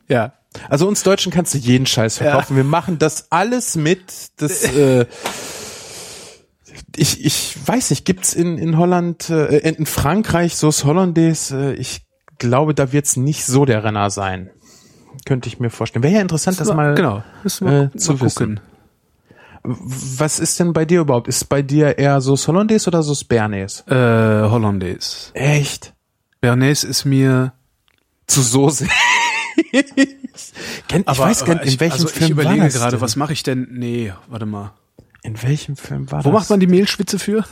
Ja. Also uns Deutschen kannst du jeden Scheiß verkaufen. Wir machen das alles mit. Das, äh, ich, ich weiß nicht, gibt's in, in Holland, äh, in Frankreich Sauce Hollandaise? Äh, ich glaube, da wird's nicht so der Renner sein. Könnte ich mir vorstellen. Wäre ja interessant, das mal genau. Müssen wir äh, zu mal gucken. wissen. Was ist denn bei dir überhaupt? Ist bei dir eher Sauce Hollandaise oder Sauce Bernays? Äh, Hollandaise. Echt? Bernays ist mir Zu Soße. Kenn, ich weiß gar nicht, in welchem also Film ich überlege war das gerade, denn? was mache ich denn? Nee, warte mal. In welchem Film war Wo das? macht man die Mehlschwitze für?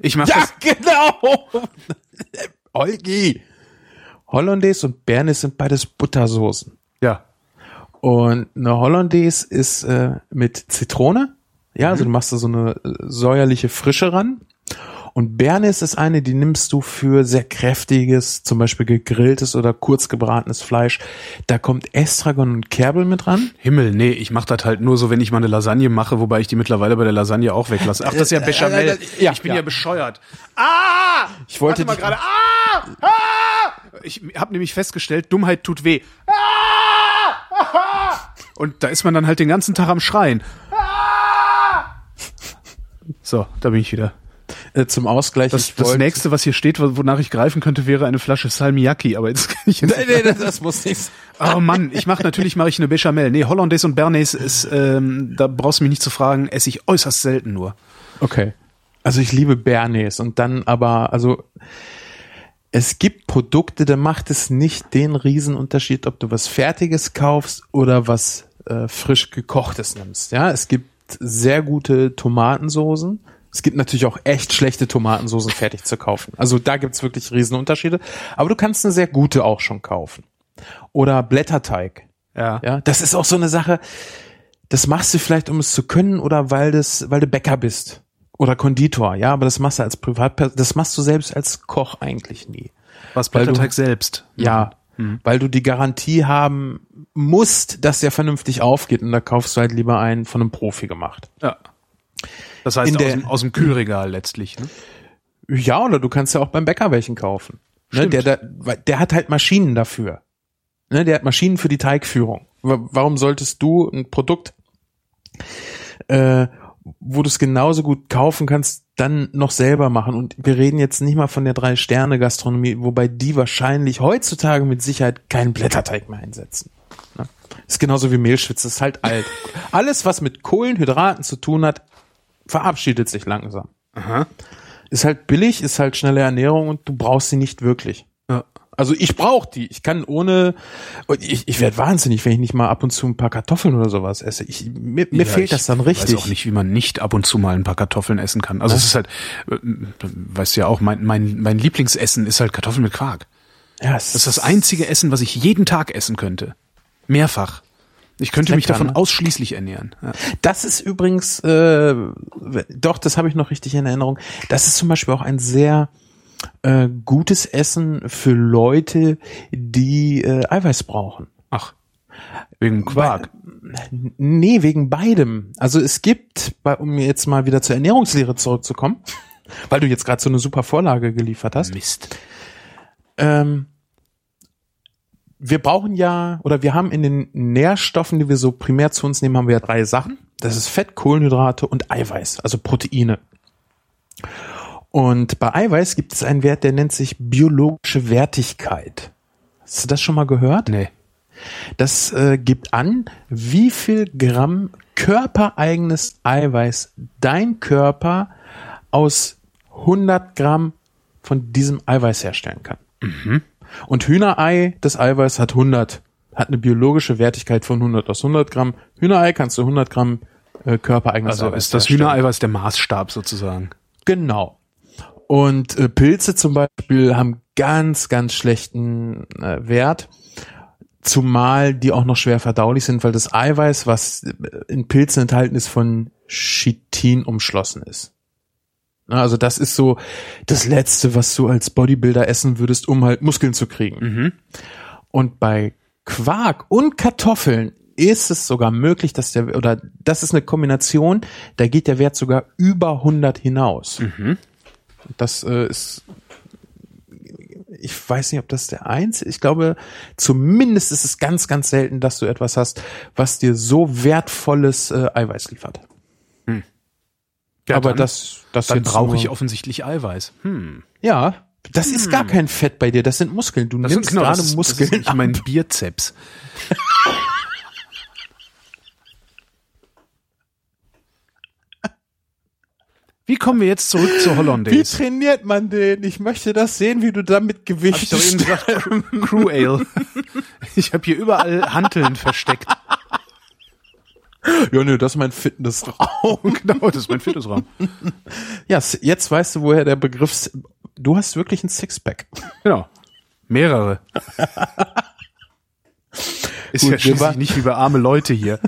Ich mache Ja, das. genau. *laughs* Olgi. Hollandaise und Bernays sind beides Buttersoßen. Ja. Und eine Hollandaise ist äh, mit Zitrone. Ja, also du machst da so eine äh, säuerliche Frische ran. Und Bernays ist eine, die nimmst du für sehr kräftiges, zum Beispiel gegrilltes oder kurz gebratenes Fleisch. Da kommt Estragon und Kerbel mit ran. Himmel, nee, ich mache das halt nur so, wenn ich mal eine Lasagne mache, wobei ich die mittlerweile bei der Lasagne auch weglasse. Ach, das ist ja Bechamel. äh, äh, ja, ich bin ja, ja. bescheuert. Ah! Ich wollte Warte mal gerade. Ah! Ah! Ich habe nämlich festgestellt, Dummheit tut weh. Ah! Ah! Und da ist man dann halt den ganzen Tag am Schreien. Ah! So, da bin ich wieder. Äh, zum Ausgleich. Das, das nächste, was hier steht, wonach ich greifen könnte, wäre eine Flasche Salmiakki, aber jetzt kann ich jetzt Nee, nee, das, das muss nicht sein. Oh Mann, ich mache natürlich mache ich eine Bechamel. Nee, Hollandaise und Bernays ist, ähm, da brauchst du mich nicht zu fragen, esse ich äußerst selten nur. Okay. Also ich liebe Bernays und dann aber, also es gibt Produkte, da macht es nicht den Riesenunterschied, ob du was Fertiges kaufst oder was äh, frisch gekochtes nimmst. Ja, es gibt sehr gute Tomatensoßen. Es gibt natürlich auch echt schlechte Tomatensoßen fertig zu kaufen. Also da gibt's wirklich Riesenunterschiede. Aber du kannst eine sehr gute auch schon kaufen. Oder Blätterteig. Ja. Ja, das ist auch so eine Sache, das machst du vielleicht, um es zu können oder weil das, weil du Bäcker bist oder Konditor, ja, aber das machst du als Privatperson, das machst du selbst als Koch eigentlich nie. Was Weil du- Blätterteig selbst. Ja, weil du die Garantie haben musst, dass der vernünftig aufgeht und da kaufst du halt lieber einen von einem Profi gemacht. Ja. Das heißt aus, dem, aus dem Kühlregal letztlich. Ne? Ja, oder du kannst ja auch beim Bäcker welchen kaufen. Ne, der, der, der hat halt Maschinen dafür. Ne, der hat Maschinen für die Teigführung. Wa- Warum solltest du ein Produkt, äh, wo du es genauso gut kaufen kannst, dann noch selber machen? Und wir reden jetzt nicht mal von der Drei-Sterne-Gastronomie, wobei die wahrscheinlich heutzutage mit Sicherheit keinen Blätterteig mehr einsetzen. Ne? Ist genauso wie Mehlschwitze, ist halt alt. *laughs* Alles, was mit Kohlenhydraten zu tun hat, verabschiedet sich langsam. Ist halt billig, ist halt schnelle Ernährung und du brauchst sie nicht wirklich. Ja. Also ich brauche die. Ich kann ohne, ich, ich werde wahnsinnig, wenn ich nicht mal ab und zu ein paar Kartoffeln oder sowas esse. Ich, mir mir Ja, fehlt ich das dann weiß richtig. auch nicht, wie man nicht ab und zu mal ein paar Kartoffeln essen kann. Also es ist halt, äh, weißt du ja auch, mein, mein, mein Lieblingsessen ist halt Kartoffeln mit Quark. Ja, Das ist das einzige Essen, was ich jeden Tag essen könnte. Mehrfach. Ich könnte mich davon ne? ausschließlich ernähren. Ja. Das ist übrigens, äh, doch, das habe ich noch richtig in Erinnerung. Das ist zum Beispiel auch ein sehr äh, gutes Essen für Leute, die äh, Eiweiß brauchen. Ach, wegen Quark. Nee, wegen beidem. Also es gibt, um jetzt mal wieder zur Ernährungslehre zurückzukommen, *laughs* weil du jetzt gerade so eine super Vorlage geliefert hast. Mist. Ähm, wir brauchen ja, oder wir haben in den Nährstoffen, die wir so primär zu uns nehmen, haben wir ja drei Sachen. Das ist Fett, Kohlenhydrate und Eiweiß, also Proteine. Und bei Eiweiß gibt es einen Wert, der nennt sich biologische Wertigkeit. Hast du das schon mal gehört? Nee. Das äh, gibt an, wie viel Gramm körpereigenes Eiweiß dein Körper aus 100 Gramm von diesem Eiweiß herstellen kann. Und Hühnerei, das Eiweiß hat 100, hat eine biologische Wertigkeit von 100 aus 100 Gramm. Hühnerei kannst du 100 Gramm äh, körpereigenes Also Eiweiß ist das herstellen. Hühnereiweiß der Maßstab sozusagen. Genau. Und äh, Pilze zum Beispiel haben ganz, ganz schlechten äh, Wert, zumal die auch noch schwer verdaulich sind, weil das Eiweiß, was in Pilzen enthalten ist, von Chitin umschlossen ist. Na, Also das ist so das Letzte, was du als Bodybuilder essen würdest, um halt Muskeln zu kriegen. Und bei Quark und Kartoffeln ist es sogar möglich, dass der, oder das ist eine Kombination, da geht der Wert sogar über 100 hinaus. Das äh, ist, ich weiß nicht, ob das der einzige, ich glaube, zumindest ist es ganz, ganz selten, dass du etwas hast, was dir so wertvolles äh, Eiweiß liefert. Ja, Aber dann, das, das dann brauche ich offensichtlich Eiweiß. Hm. Ja, das ist gar kein Fett bei dir, das sind Muskeln. Du Das nimmst sind genau, gerade das, Muskeln. Das ist ab. mein Bizeps. Wie kommen wir jetzt zurück zur Wie Hollandaise? trainiert man den? Ich möchte das sehen, wie du damit Hab ich Gewicht doch eben gesagt, Crew, Crew Ale. Ich habe hier überall Hanteln versteckt. Ja, nö, das ist mein Fitnessraum. *laughs* Genau, das ist mein Fitnessraum. *laughs* Ja, jetzt weißt du, woher der Begriff. Du hast wirklich ein Sixpack. Genau. Mehrere. *laughs* Ist Gut, ja schließlich nicht wie bei arme Leute hier.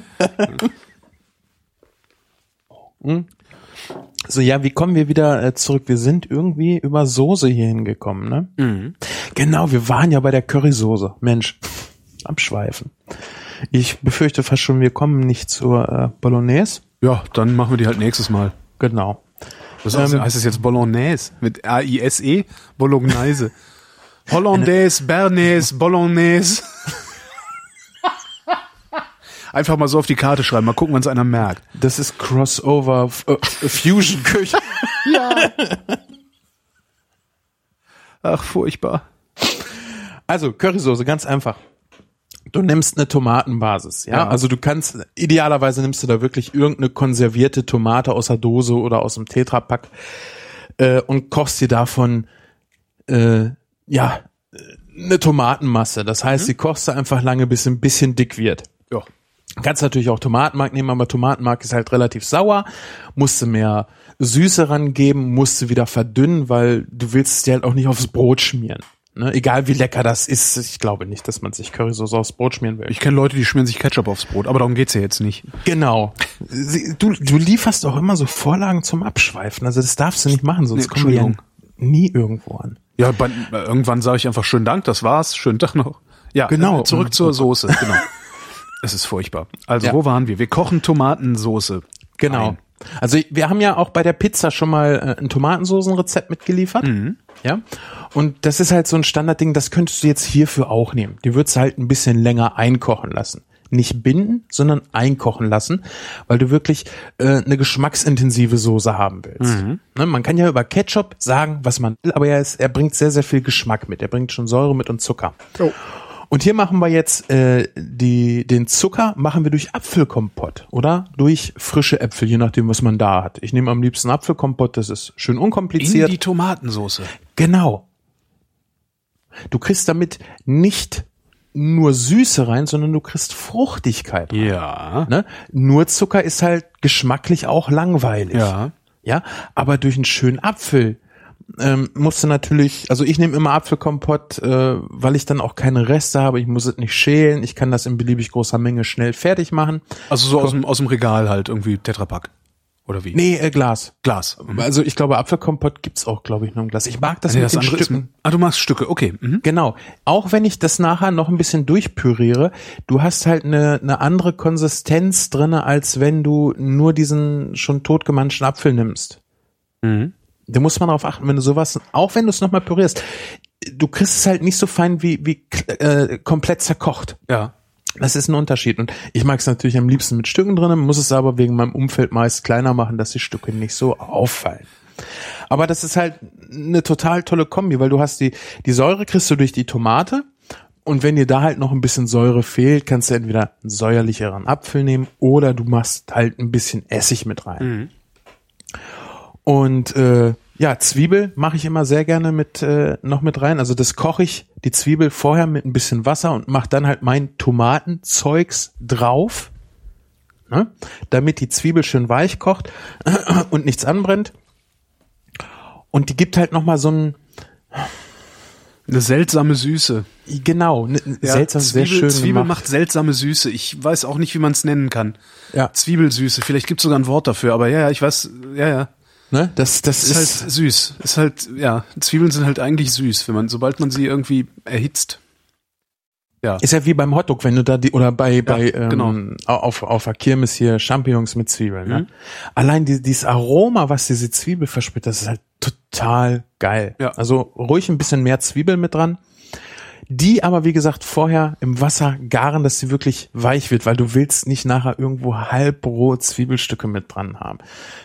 So, ja, wie kommen wir wieder äh, zurück? Wir sind irgendwie über Soße hier hingekommen, ne? Mhm. Genau, wir waren ja bei der Currysoße. Mensch, abschweifen. Ich befürchte fast schon, wir kommen nicht zur äh, Bolognese. Ja, dann machen wir die halt nächstes Mal. Genau. Was heißt, Ähm, heißt das jetzt Bolognese? Mit A-I-S-E? Bolognese. *laughs* Hollandaise, Bernaise, Bolognese. *laughs* Einfach mal so auf die Karte schreiben, mal gucken, wann es einer merkt. Das ist Crossover äh, Fusion Küche. *laughs* Ach, furchtbar. Also Currysoße, ganz einfach. Du nimmst eine Tomatenbasis, ja? Ja. Also du kannst, idealerweise nimmst du da wirklich irgendeine konservierte Tomate aus der Dose oder aus dem Tetrapack äh, und kochst dir davon, äh, ja, eine Tomatenmasse. Das heißt, sie kochst du einfach lange, bis sie ein bisschen dick wird. Ja. Kannst natürlich auch Tomatenmark nehmen, aber Tomatenmark ist halt relativ sauer. Musst du mehr Süße rangeben, musst du wieder verdünnen, weil du willst es dir halt auch nicht aufs Brot schmieren. Ne? Egal wie lecker das ist, ich glaube nicht, dass man sich Currysoße aufs Brot schmieren will. Ich kenne Leute, die schmieren sich Ketchup aufs Brot, aber darum geht's ja jetzt nicht. genau. Sie, du, du lieferst auch immer so Vorlagen zum Abschweifen. Also das darfst du nicht machen, sonst Nee, kommen wir nie irgendwo an. Ja, bei, irgendwann sage ich einfach schönen Dank, das war's, schönen Tag noch. Ja, Genau. äh, Zurück zur Soße, genau. *laughs* Es ist furchtbar. Also, Ja. wo waren wir? Wir kochen Tomatensoße. Genau. Ein. Also wir haben ja auch bei der Pizza schon mal äh, ein Tomatensoßenrezept mitgeliefert. Ja. Und das ist halt so ein Standardding, das könntest du jetzt hierfür auch nehmen. Die würdest du halt ein bisschen länger einkochen lassen. Nicht binden, sondern einkochen lassen, weil du wirklich äh, eine geschmacksintensive Soße haben willst. Ne, man kann ja über Ketchup sagen, was man will, aber er, ist, er bringt sehr, sehr viel Geschmack mit. Er bringt schon Säure mit und Zucker. Und hier machen wir jetzt äh, die, den Zucker machen wir durch Apfelkompott oder durch frische Äpfel, je nachdem, was man da hat. Ich nehme am liebsten Apfelkompott, das ist schön In unkompliziert. die Tomatensoße. genau. Du kriegst damit nicht nur Süße rein, sondern du kriegst Fruchtigkeit. rein. Ja. Ne? Nur Zucker ist halt geschmacklich auch langweilig. Ja. Ja, aber durch einen schönen Apfel ähm, musst du natürlich, also ich nehme immer Apfelkompott, äh, weil ich dann auch keine Reste habe. Ich muss es nicht schälen. Ich kann das in beliebig großer Menge schnell fertig machen. Also so aus dem, aus dem Regal halt irgendwie Tetrapack. Oder wie? Nee, äh, Glas. Glas. Also ich glaube, Apfelkompott gibt's auch, glaube ich, nur im Glas. Ich mag das Nee, mit das den andere ist, Stücken. ah, du machst Stücke, okay. Mhm. Genau. Auch wenn ich das nachher noch ein bisschen durchpüriere, du hast halt eine, eine andere Konsistenz drinne, als wenn du nur diesen schon totgemanschten Apfel nimmst. Mhm. Da muss man darauf achten, wenn du sowas, auch wenn du es nochmal pürierst, du kriegst es halt nicht so fein wie, wie äh, komplett zerkocht. Ja. Das ist ein Unterschied. Und ich mag es natürlich am liebsten mit Stücken drin, muss es aber wegen meinem Umfeld meist kleiner machen, dass die Stücke nicht so auffallen. Aber das ist halt eine total tolle Kombi, weil du hast die, die Säure kriegst du durch die Tomate Und wenn dir da halt noch ein bisschen Säure fehlt, kannst du entweder einen säuerlicheren Apfel nehmen oder du machst halt ein bisschen Essig mit rein. Und äh, ja, Zwiebel mache ich immer sehr gerne mit äh, noch mit rein. Also das koche ich die Zwiebel vorher mit ein bisschen Wasser und mache dann halt mein Tomatenzeugs drauf, ne? damit die Zwiebel schön weich kocht *clears throat* und nichts anbrennt. Und die gibt halt noch mal so ein Eine seltsame Süße. genau, ne, seltsam, sehr Zwiebel, schön Zwiebel gemacht. macht seltsame Süße. Ich weiß auch nicht, wie man es nennen kann. Ja. Zwiebelsüße. Vielleicht gibt es sogar ein Wort dafür, aber ja, ja, ich weiß, ja, ja. Ne? Das, das Ist, ist, halt süß. Ist halt, ja, Zwiebeln sind halt eigentlich süß, wenn man, sobald man sie irgendwie erhitzt. Ja. ist ja wie beim Hotdog, wenn du da die oder bei bei ähm, genau. auf auf der Kirmes hier Champignons mit Zwiebeln. Ne? Mhm. Allein die, dieses Aroma, was diese Zwiebel verspürt, das ist halt total geil. Ja. Also ruhig ein bisschen mehr Zwiebel mit dran. Die aber, wie gesagt, vorher im Wasser garen, dass sie wirklich weich wird, weil du willst nicht nachher irgendwo halbrohe Zwiebelstücke mit dran haben.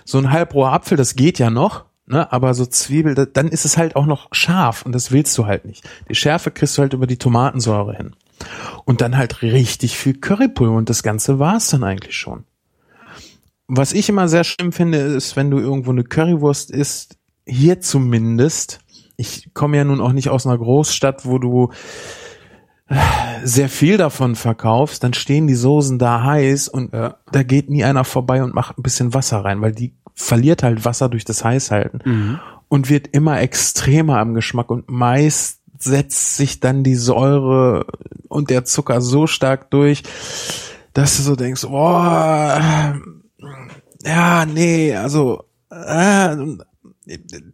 So ein halbroher Apfel, das geht ja noch, ne? aber so Zwiebel, da- dann ist es halt auch noch scharf und das willst du halt nicht. Die Schärfe kriegst du halt über die Tomatensäure hin. Und dann halt richtig viel Currypulver und das Ganze war's dann eigentlich schon. Was ich immer sehr schlimm finde, ist, wenn du irgendwo eine Currywurst isst, hier zumindest, ich komme ja nun auch nicht aus einer Großstadt, wo du äh, sehr viel davon verkaufst, dann stehen die Soßen da heiß und Ja. da geht nie einer vorbei und macht ein bisschen Wasser rein, weil die verliert halt Wasser durch das Heißhalten und wird immer extremer am Geschmack und meist setzt sich dann die Säure und der Zucker so stark durch, dass du so denkst, oh, ja, nee, also äh,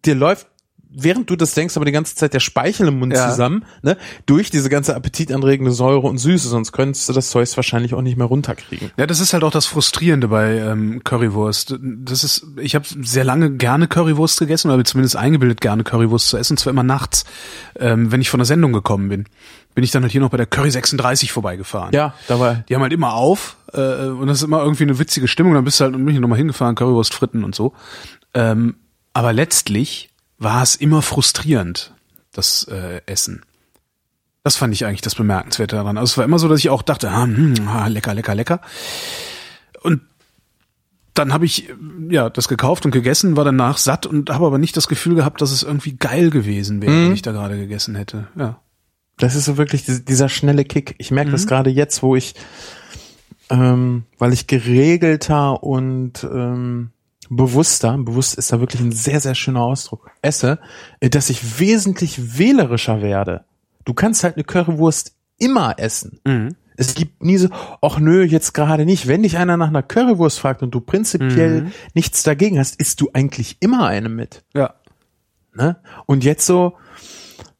dir läuft während du das denkst, aber die ganze Zeit der Speichel im Mund Ja. zusammen, ne, durch diese ganze appetitanregende Säure und Süße, sonst könntest du das Zeugs wahrscheinlich auch nicht mehr runterkriegen. Ja, das ist halt auch das Frustrierende bei ähm, Currywurst. Das ist, ich habe sehr lange gerne Currywurst gegessen, oder zumindest eingebildet, gerne Currywurst zu essen, und zwar immer nachts, ähm, wenn ich von der Sendung gekommen bin. Bin ich dann halt hier noch bei der Curry 36 vorbeigefahren. Ja, da war Die haben halt immer auf äh, und das ist immer irgendwie eine witzige Stimmung. Dann bist du halt bin ich nochmal hingefahren, Currywurst, Fritten und so. Ähm, aber letztlich war es immer frustrierend, das äh, Essen. Das fand ich eigentlich das Bemerkenswerte daran. Also es war immer so, dass ich auch dachte, ah, hm, ah, lecker, lecker, lecker. Und dann habe ich äh, ja das gekauft und gegessen, war danach satt und habe aber nicht das Gefühl gehabt, dass es irgendwie geil gewesen wäre, wenn ich da gerade gegessen hätte. Ja. Das ist so wirklich dieser schnelle Kick. Ich merke das gerade jetzt, wo ich, ähm, weil ich geregelter und ähm, bewusster, bewusst ist da wirklich ein sehr, sehr schöner Ausdruck, esse, äh, dass ich wesentlich wählerischer werde. Du kannst halt eine Currywurst immer essen. Es gibt nie so, ach nö, jetzt gerade nicht. Wenn dich einer nach einer Currywurst fragt und du prinzipiell nichts dagegen hast, isst du eigentlich immer eine mit. Ja. Ne? Und jetzt so,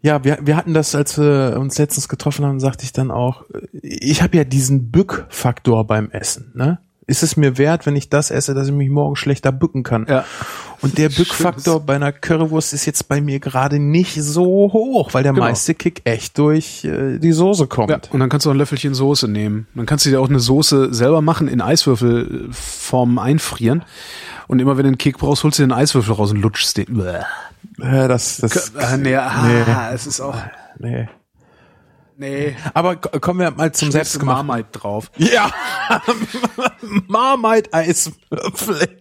ja, wir, wir hatten das, als wir uns letztens getroffen haben, sagte ich dann auch, ich habe ja diesen Bückfaktor beim Essen. Ne? Ist es mir wert, wenn ich das esse, dass ich mich morgen schlechter bücken kann? Ja. Und der Bückfaktor bei einer Currywurst ist jetzt bei mir gerade nicht so hoch, weil der Genau. meiste Kick echt durch äh, die Soße kommt. Ja, und dann kannst du auch ein Löffelchen Soße nehmen. Dann kannst du dir auch eine Soße selber machen, in Eiswürfelformen einfrieren. Und immer wenn du einen Kick brauchst, holst du dir einen Eiswürfel raus und lutschst den. Bäh. Äh, das, das, Äh, nee, ah, es ist auch. nee. Nee. Aber kommen wir mal zum Selbstgemachten. Marmite drauf. Ja, *laughs* Marmite Eiswürfel.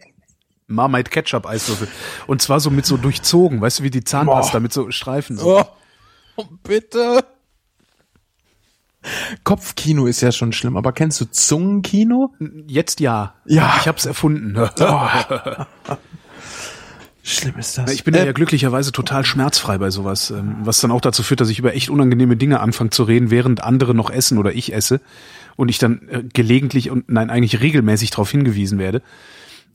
Marmite Ketchup Eiswürfel. Und zwar so mit so durchzogen, weißt du, wie die Zahnpasta Boah. mit so Streifen. So. Oh, bitte. Kopfkino ist ja schon schlimm, aber kennst du Zungenkino? Jetzt ja. Ja. Ich hab's erfunden. *laughs* Schlimm ist das. Ich bin ja glücklicherweise total schmerzfrei bei sowas, ähm, was dann auch dazu führt, dass ich über echt unangenehme Dinge anfange zu reden, während andere noch essen oder ich esse und ich dann äh, gelegentlich und nein, eigentlich regelmäßig darauf hingewiesen werde.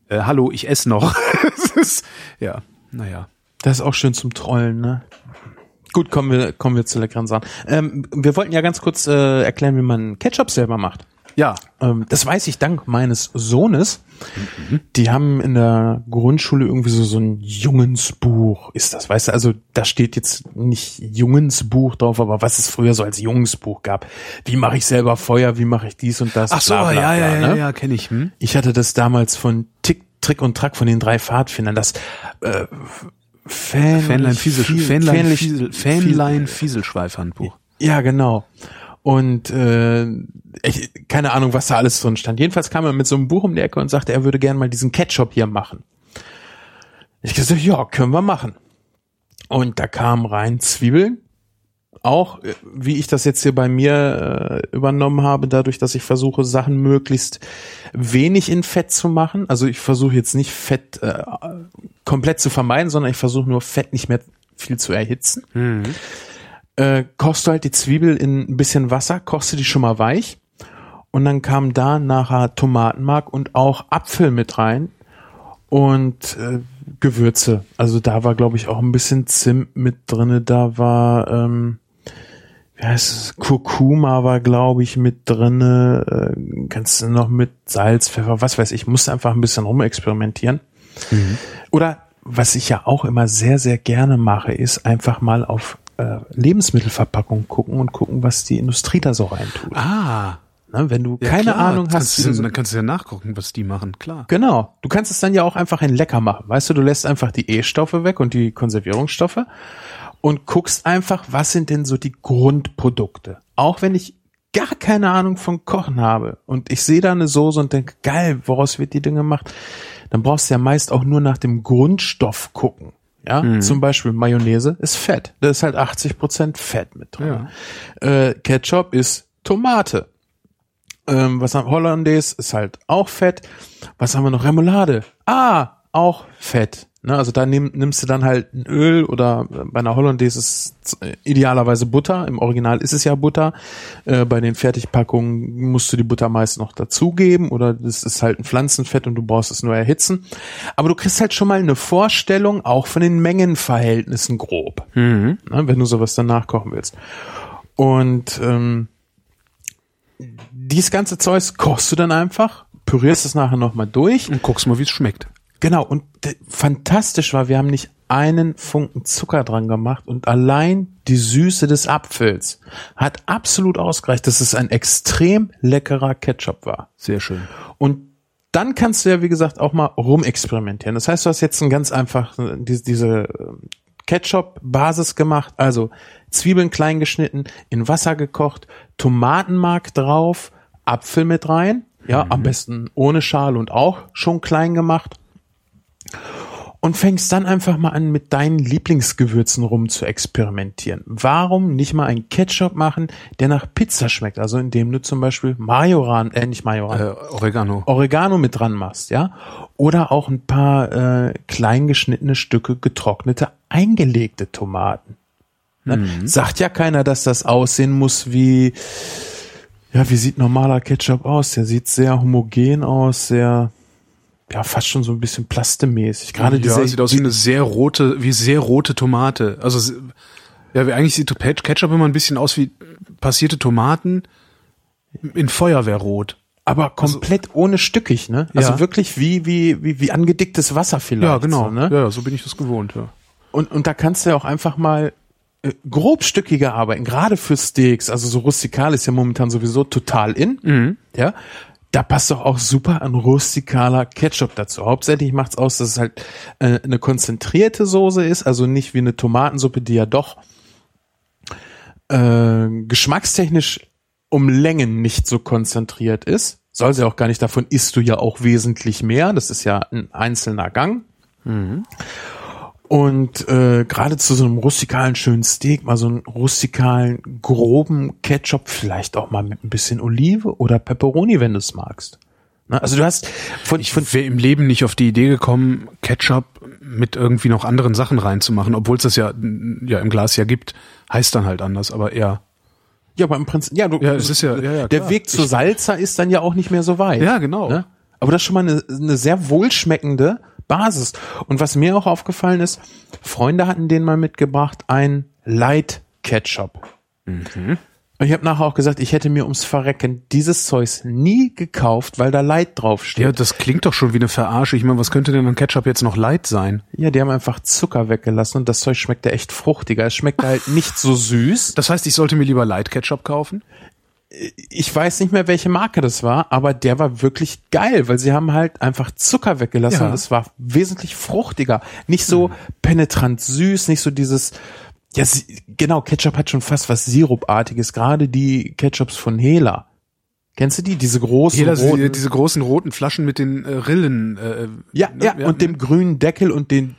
Äh, hallo, ich esse noch. *laughs* Das ist, ja, naja. Das ist auch schön zum Trollen, ne? Gut, kommen wir, kommen wir zu leckeren Sachen. Ähm, wir wollten ja ganz kurz äh, erklären, wie man Ketchup selber macht. Ja, Ähm, das weiß ich dank meines Sohnes. Die haben in der Grundschule irgendwie so, so ein Jungensbuch, ist das, weißt du? Also da steht jetzt nicht Jungensbuch drauf, aber was es früher so als Jungensbuch gab. Wie mache ich selber Feuer, wie mache ich dies und das? ach so, bla, bla, ja, ja, bla, ja, ne? ja, kenne ich. Hm? Ich hatte das damals von Tick, Trick und Track von den drei Pfadfindern, das äh, Fähnlein Fiesel, Fähnlein Fähnlich- Fiesel, Fähnlein Fieselschweif Handbuch. ja, genau. Und äh, ich, keine Ahnung, was da alles drin stand. Jedenfalls kam er mit so einem Buch um die Ecke und sagte, er würde gerne mal diesen Ketchup hier machen. Ich gesagt, ja, können wir machen. Und da kamen rein Zwiebeln, auch, äh, wie ich das jetzt hier bei mir äh, übernommen habe, dadurch, dass ich versuche, Sachen möglichst wenig in Fett zu machen. Also ich versuche jetzt nicht Fett äh, komplett zu vermeiden, sondern ich versuche nur Fett nicht mehr viel zu erhitzen. Mhm. Äh, kochst du halt die Zwiebel in ein bisschen Wasser, kochst du die schon mal weich. Und dann kam da nachher Tomatenmark und auch Apfel mit rein und äh, Gewürze. Also da war, glaube ich, auch ein bisschen Zimt mit drinne. Da war ähm, wie heißt es, Kurkuma war, glaube ich, mit drinne, äh, kannst du noch mit Salz, Pfeffer, was weiß ich, musste einfach ein bisschen rumexperimentieren. Mhm. Oder was ich ja auch immer sehr, sehr gerne mache, ist einfach mal auf äh, Lebensmittelverpackung gucken und gucken, was die Industrie da so reintut. Ah. Ne, wenn du ja, keine klar. Ahnung hast. Du, dann kannst du ja nachgucken, was die machen, klar. Genau. Du kannst es dann ja auch einfach in lecker machen. Weißt du, du lässt einfach die E-Stoffe weg und die Konservierungsstoffe und guckst einfach, was sind denn so die Grundprodukte. Auch wenn ich gar keine Ahnung von Kochen habe und ich sehe da eine Soße und denke, geil, woraus wird die Dinge gemacht, dann brauchst du ja meist auch nur nach dem Grundstoff gucken. Ja, mhm. zum Beispiel Mayonnaise ist Fett. Da ist halt 80 Prozent Fett mit drin. Ja. Äh, Ketchup ist Tomate. Ähm, was haben Hollandaise ist halt auch Fett. Was haben wir noch? Remoulade. Ah, auch Fett. Ne, also da nimm, nimmst du dann halt ein Öl oder bei einer Hollandaise ist es idealerweise Butter. Im Original ist es ja Butter. Äh, bei den Fertigpackungen musst du die Butter meist noch dazugeben oder das ist halt ein Pflanzenfett und du brauchst es nur erhitzen. Aber du kriegst halt schon mal eine Vorstellung auch von den Mengenverhältnissen grob, mhm. ne, wenn du sowas dann nachkochen willst. Und ähm, dieses ganze Zeug kochst du dann einfach, pürierst es nachher nochmal durch. Und guckst mal, wie es schmeckt. Genau, und fantastisch war, wir haben nicht einen Funken Zucker dran gemacht und allein die Süße des Apfels hat absolut ausgereicht, dass es ein extrem leckerer Ketchup war. Sehr schön. Und dann kannst du ja, wie gesagt, auch mal rumexperimentieren. Das heißt, du hast jetzt ein ganz einfach diese, diese ähm, Ketchup-Basis gemacht, also Zwiebeln klein geschnitten, in Wasser gekocht, Tomatenmark drauf, Apfel mit rein, ja, mhm. am besten ohne Schale und auch schon klein gemacht und fängst dann einfach mal an, mit deinen Lieblingsgewürzen rum zu experimentieren. Warum nicht mal einen Ketchup machen, der nach Pizza schmeckt? Also indem du zum Beispiel Majoran, äh, nicht Majoran, äh, Oregano. Oregano mit dran machst, ja? Oder auch ein paar äh, klein geschnittene Stücke getrocknete, eingelegte Tomaten. Ne? Mhm. Sagt ja keiner, dass das aussehen muss wie, ja, wie sieht normaler Ketchup aus? Der sieht sehr homogen aus, sehr ja fast schon so ein bisschen plastemäßig. Gerade ja, diese sieht aus wie eine sehr rote, wie sehr rote Tomate. Also ja, eigentlich sieht Ketchup immer ein bisschen aus wie passierte Tomaten in Feuerwehrrot. Aber komplett also, ohne stückig, ne? Also ja. wirklich wie, wie, wie, wie angedicktes Wasser vielleicht. Ja, genau. So, ne? Ja, so bin ich das gewohnt, ja. Und, und da kannst du ja auch einfach mal äh, grobstückiger arbeiten, gerade für Steaks. Also so rustikal ist ja momentan sowieso total in. Mhm. Ja da passt doch auch super ein rustikaler Ketchup dazu. Hauptsächlich macht's aus, dass es halt äh, eine konzentrierte Soße ist, also nicht wie eine Tomatensuppe, die ja doch äh, geschmackstechnisch um Längen nicht so konzentriert ist. Soll sie auch gar nicht, davon isst du ja auch wesentlich mehr. Das ist ja ein einzelner Gang. Mhm. Und äh, gerade zu so einem rustikalen schönen Steak, mal so einen rustikalen, groben Ketchup, vielleicht auch mal mit ein bisschen Olive oder Pepperoni, wenn du es magst. Na, also du hast von ich von wäre im Leben nicht auf die Idee gekommen, Ketchup mit irgendwie noch anderen Sachen reinzumachen, obwohl es das ja ja im Glas ja gibt, heißt dann halt anders, aber eher ja, aber im Prinzip, ja, du, ja, es ist ja, ja, ja der klar. Weg zu Salsa ist dann ja auch nicht mehr so weit. Ja, genau. Ne? Aber das ist schon mal eine, eine sehr wohlschmeckende Basis. Und was mir auch aufgefallen ist, Freunde hatten den mal mitgebracht, ein Light Ketchup. Mhm. Und ich habe nachher auch gesagt, ich hätte mir ums Verrecken dieses Zeugs nie gekauft, weil da Light draufsteht. Ja, das klingt doch schon wie eine Verarsche. Ich meine, was könnte denn an Ketchup jetzt noch Light sein? Ja, die haben einfach Zucker weggelassen und das Zeug schmeckt ja echt fruchtiger. Es schmeckt halt nicht so süß. Das heißt, ich sollte mir lieber Light Ketchup kaufen? Ich weiß nicht mehr, welche Marke das war, aber der war wirklich geil, weil sie haben halt einfach Zucker weggelassen ja. und es war wesentlich fruchtiger. Nicht so mhm. penetrant süß, nicht so dieses Ja, genau, Ketchup hat schon fast was Sirupartiges, gerade die Ketchups von Hela. Kennst du die? Diese großen Jeder, roten. diese, diese großen roten Flaschen mit den äh, Rillen. Äh, ja, ne? ja, und dem grünen Deckel und den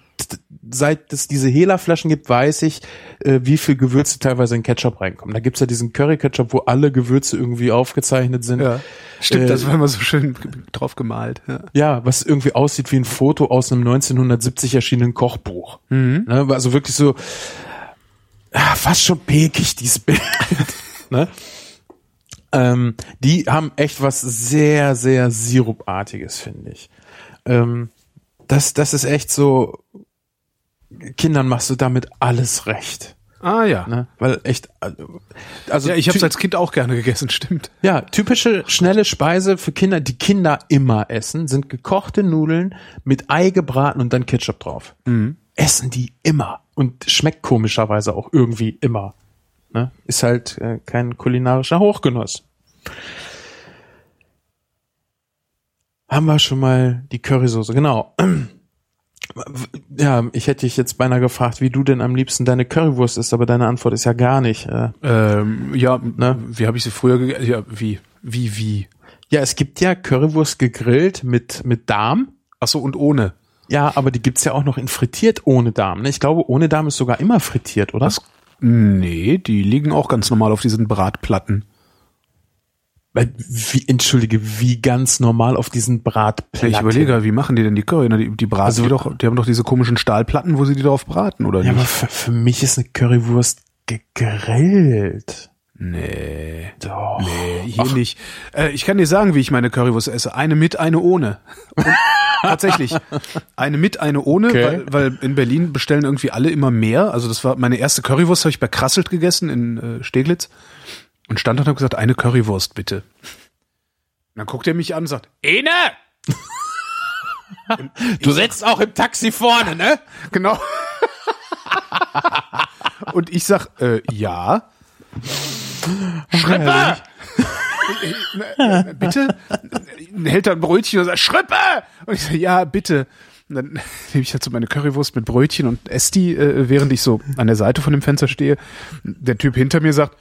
seit es diese Hela-Flaschen gibt, weiß ich, äh, wie viel Gewürze teilweise in Ketchup reinkommen. Da gibt's ja diesen Curry-Ketchup, wo alle Gewürze irgendwie aufgezeichnet sind. Ja. Stimmt, Äh, das war immer so schön drauf gemalt. Ja. Ja, was irgendwie aussieht wie ein Foto aus einem 1970 erschienenen Kochbuch. Mhm. Ne, also wirklich so ah, fast schon pekig, dieses Bild. *laughs* ne? ähm, die haben echt was sehr, sehr Sirupartiges, finde ich. Ähm, das, das ist echt so, Kindern machst du damit alles recht. Ah ja. Ne? Weil echt, also Ja, ich habe es als Kind auch gerne gegessen, *laughs* stimmt. ja, typische schnelle Speise für Kinder, die Kinder immer essen, sind gekochte Nudeln mit Ei gebraten und dann Ketchup drauf. Essen die immer und schmeckt komischerweise auch irgendwie immer. Ne? Ist halt äh, kein kulinarischer Hochgenuss. Haben wir schon mal die Currysoße, genau. *clears throat* Ja, ich hätte dich jetzt beinahe gefragt, wie du denn am liebsten deine Currywurst isst, aber deine Antwort ist ja gar nicht. Äh, Ähm, ja, Ne? wie habe ich sie früher gegessen? Ja, wie? Wie, wie? ja, es gibt ja Currywurst gegrillt mit, mit Darm. Ach so, und ohne. Ja, aber die gibt's ja auch noch in frittiert ohne Darm. Ne? Ich glaube, ohne Darm ist sogar immer frittiert, oder? Das, nee, die liegen auch ganz normal auf diesen Bratplatten. Wie, entschuldige, wie ganz normal auf diesen Bratplatten. Ich überlege, wie machen die denn die Curry? Die, die braten Also- die doch, die haben doch diese komischen Stahlplatten, wo sie die drauf braten, oder Ja, aber nicht? für, für mich ist eine Currywurst gegrillt. Nee. Doch. Nee, hier nicht. Äh, ich kann dir sagen, wie ich meine Currywurst esse. Eine mit, eine ohne. Und *laughs* tatsächlich. Eine mit, eine ohne, Okay. weil, weil in Berlin bestellen irgendwie alle immer mehr. Also das war meine erste Currywurst, habe ich bei Krasselt gegessen in äh, Steglitz. Und stand dort und hab gesagt, eine Currywurst bitte. Und dann guckt er mich an und sagt, eine! *laughs* Du sitzt auch im Taxi vorne, ne? Genau. und ich sag, äh, ja. Schrippe! Äh, bitte? Hält er ein Brötchen und sagt, Schrippe! Und ich sage, ja, bitte. Und dann nehme ich halt so meine Currywurst mit Brötchen und esse die, äh, während ich so an der Seite von dem Fenster stehe. Der Typ hinter mir sagt,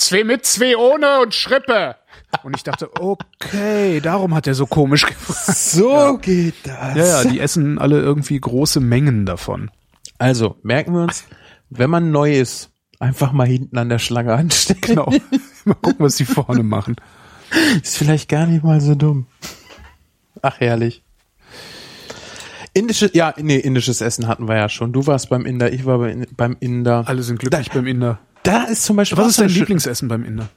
zwei mit, zwei ohne und Schrippe. Und ich dachte, okay, darum hat er so komisch gefragt. So geht das. Ja, ja, die essen alle irgendwie große Mengen davon. Also, merken wir uns, wenn man neu ist, einfach mal hinten an der Schlange anstellen. Genau. *laughs* Mal gucken, was die vorne machen. Ist vielleicht gar nicht mal so dumm. Ach, herrlich. Indische, ja, nee, indisches Essen hatten wir ja schon. Du warst beim Inder, ich war bei- beim Inder. Alle sind glücklich beim Inder. Da ist zum Beispiel Was ist dein Lieblingsessen beim Inder?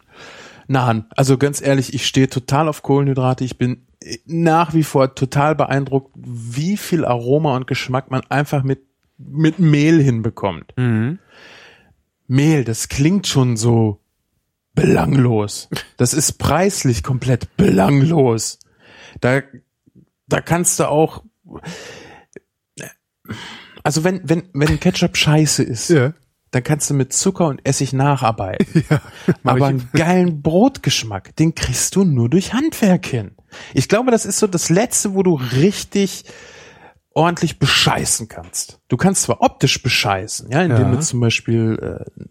Nahen. Also ganz ehrlich, ich stehe total auf Kohlenhydrate. Ich bin nach wie vor total beeindruckt, wie viel Aroma und Geschmack man einfach mit, mit Mehl hinbekommt. Mehl, das klingt schon so belanglos. Das ist preislich komplett belanglos. Da, da kannst du auch, also wenn, wenn, wenn Ketchup scheiße ist, Ja. Dann kannst du mit Zucker und Essig nacharbeiten. *laughs* mach Aber einen geilen Brotgeschmack, den kriegst du nur durch Handwerk hin. Ich glaube, das ist so das Letzte, wo du richtig ordentlich bescheißen kannst. Du kannst zwar optisch bescheißen, ja, indem Ja. du zum Beispiel äh,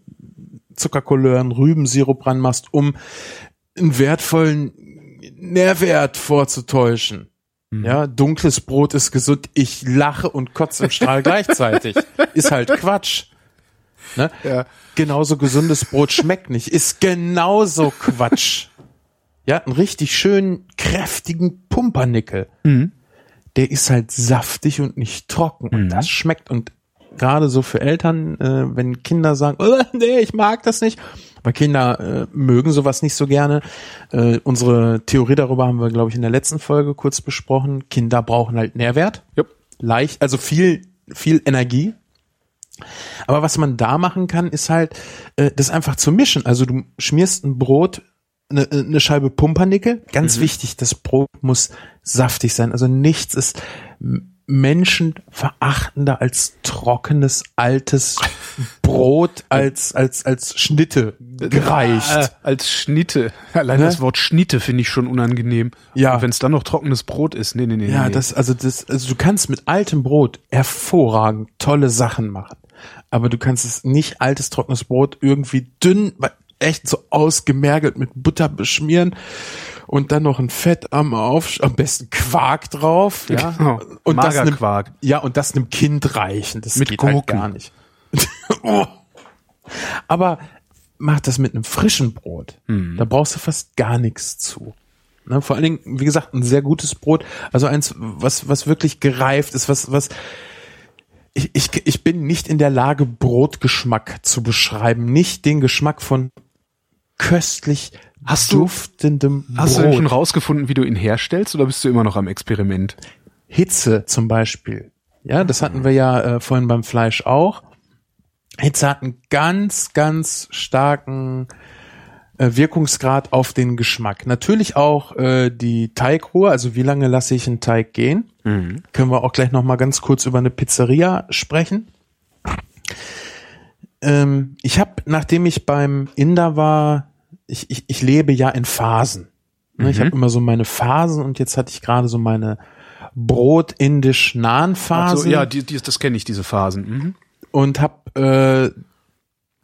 Zuckerkolleuren, Rübensirup ranmachst, um einen wertvollen Nährwert vorzutäuschen. Mhm. Ja, dunkles Brot ist gesund. Ich lache und kotze im Strahl *laughs* gleichzeitig. Ist halt Quatsch. Ne? Ja. Genauso gesundes Brot schmeckt nicht. Ist genauso Quatsch. Ja, einen richtig schönen, kräftigen Pumpernickel. Der ist halt saftig und nicht trocken. Und das schmeckt. Und gerade so für Eltern, äh, wenn Kinder sagen, oh, nee, ich mag das nicht. Weil Kinder äh, mögen sowas nicht so gerne. Äh, unsere Theorie darüber haben wir, glaube ich, in der letzten Folge kurz besprochen. Kinder brauchen halt Nährwert. Jupp. Leicht, also viel, viel Energie. Aber was man da machen kann, ist halt, äh, das einfach zu mischen. Also du schmierst ein Brot, eine, eine Scheibe Pumpernickel. Ganz wichtig, das Brot muss saftig sein. Also nichts ist menschenverachtender als trockenes, altes Brot *laughs* als, als, als Schnitte gereicht. Äh, als Schnitte. Allein Ne? das Wort Schnitte finde ich schon unangenehm. Ja. Wenn es dann noch trockenes Brot ist. Nee, nee, nee. Ja, nee. das, also das, also du kannst mit altem Brot hervorragend tolle Sachen machen. aber du kannst es nicht altes trockenes Brot irgendwie dünn, echt so ausgemergelt mit Butter beschmieren und dann noch ein Fett am auf, am besten Quark drauf, ja. Genau. Und das einem, Magerquark. ja, und das einem Kind reichen. Das Mit geht halt Gurken. gar nicht. *laughs* oh. Aber mach das mit einem frischen Brot. Mhm. Da brauchst du fast gar nichts zu. Ne, vor allen Dingen, wie gesagt, ein sehr gutes Brot. Also eins, was, was wirklich gereift ist, was, was, ich, ich, ich bin nicht in der Lage, Brotgeschmack zu beschreiben. Nicht den Geschmack von köstlich Hast du- duftendem Hast du denn schon rausgefunden, wie du ihn herstellst oder bist du immer noch am Experiment? Hitze zum Beispiel. Ja, das hatten wir ja äh, vorhin beim Fleisch auch. Hitze hat einen ganz, ganz starken äh, Wirkungsgrad auf den Geschmack. Natürlich auch äh, die Teigruhe, also wie lange lasse ich einen Teig gehen. Können wir auch gleich noch mal ganz kurz über eine Pizzeria sprechen. Ähm, ich habe, nachdem ich beim Inder war, ich, ich, ich lebe ja in Phasen. Ne, Ich habe immer so meine Phasen und jetzt hatte ich gerade so meine brot-indisch-nahen Phasen Also, ja, die, die, das kenne ich, diese Phasen. Mhm. und habe äh,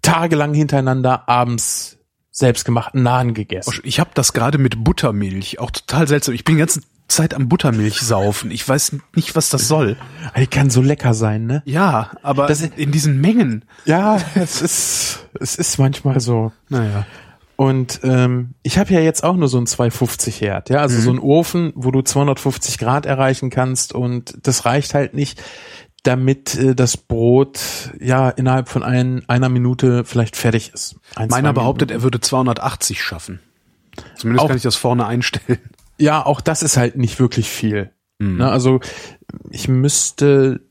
tagelang hintereinander abends selbstgemachten Nahen gegessen. Ich habe das gerade mit Buttermilch, auch total seltsam. Ich bin die ganze Zeit am Buttermilch saufen. Ich weiß nicht, was das soll. Die kann so lecker sein, ne? Ja, aber Das in diesen Mengen. Ja, *laughs* es ist es ist manchmal so. Naja. Und ähm, ich habe ja jetzt auch nur so ein 250 Herd, ja, also so ein Ofen, wo du 250 Grad erreichen kannst und das reicht halt nicht, damit äh, das Brot ja innerhalb von ein, einer Minute vielleicht fertig ist. Ein, Meiner behauptet, er würde 280 schaffen. Zumindest Auch- kann ich das vorne einstellen. Ja, auch das ist halt nicht wirklich viel. Mhm. Ne, also ich müsste,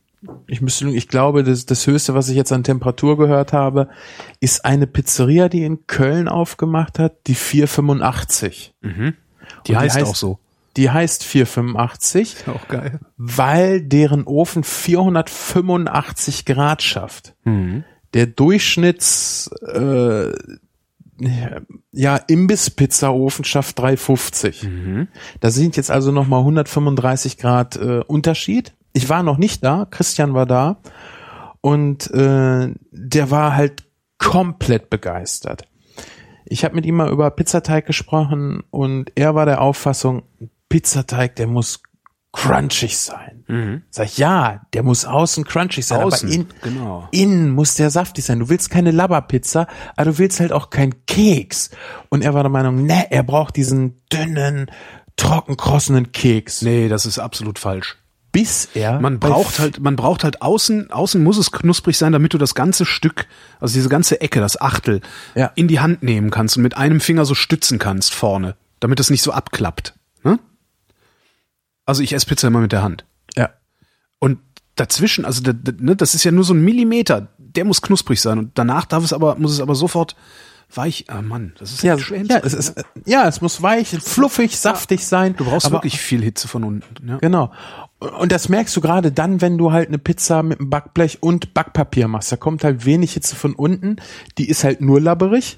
ich müsste, ich glaube, das, das höchste, was ich jetzt an Temperatur gehört habe, ist eine Pizzeria, die in Köln aufgemacht hat, die 485. Die, Und die heißt, heißt- auch so. Die heißt 485, Auch geil. weil deren Ofen 485 Grad schafft. Der Durchschnitts äh, ja Imbiss-Pizza-Ofen schafft 350. Da sind jetzt also noch mal 135 Grad äh, Unterschied. Ich war noch nicht da, Christian war da und äh, der war halt komplett begeistert. Ich habe mit ihm mal über Pizzateig gesprochen und er war der Auffassung, Pizzateig, der muss crunchig sein. Sag ich, ja, der muss außen crunchig sein, Außen, aber in, genau. innen muss der saftig sein. Du willst keine Labberpizza, aber du willst halt auch keinen Keks. Und er war der Meinung, ne, er braucht diesen dünnen, trocken krossenden Keks. Nee, das ist absolut falsch. Bis er Man braucht halt, man braucht halt außen, außen muss es knusprig sein, damit du das ganze Stück, also diese ganze Ecke, das Achtel, Ja. in die Hand nehmen kannst und mit einem Finger so stützen kannst vorne, damit es nicht so abklappt. Ne? Also ich esse Pizza immer mit der Hand. ja. Und dazwischen, also ne, das ist ja nur so ein Millimeter, der muss knusprig sein und danach darf es aber, muss es aber sofort weich. Ah Mann, das ist Ja, schwer ja, es ist, äh, ja, es muss weich, fluffig, saftig sein. Du brauchst aber wirklich viel Hitze von unten. Ja. Genau. Und das merkst du gerade dann, wenn du halt eine Pizza mit einem Backblech und Backpapier machst. Da kommt halt wenig Hitze von unten. Die ist halt nur labberig.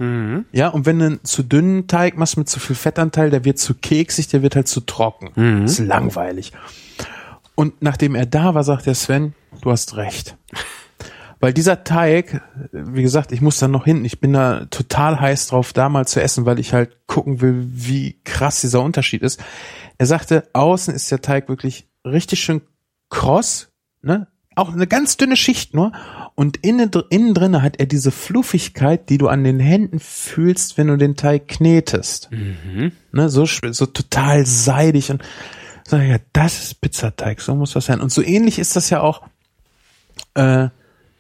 Ja, und wenn du einen zu dünnen Teig machst mit zu viel Fettanteil, der wird zu keksig, der wird halt zu trocken. Ist langweilig. Und nachdem er da war, sagt der Sven, du hast recht. Weil dieser Teig, wie gesagt, ich muss dann noch hinten, ich bin da total heiß drauf, da mal zu essen, weil ich halt gucken will, wie krass dieser Unterschied ist. Er sagte, außen ist der Teig wirklich richtig schön kross, ne? Auch eine ganz dünne Schicht nur. Und innen, innen drinne hat er diese Fluffigkeit, die du an den Händen fühlst, wenn du den Teig knetest. Ne? So, so total seidig und sag ich, ja, das ist Pizzateig, so muss das sein. Und so ähnlich ist das ja auch äh,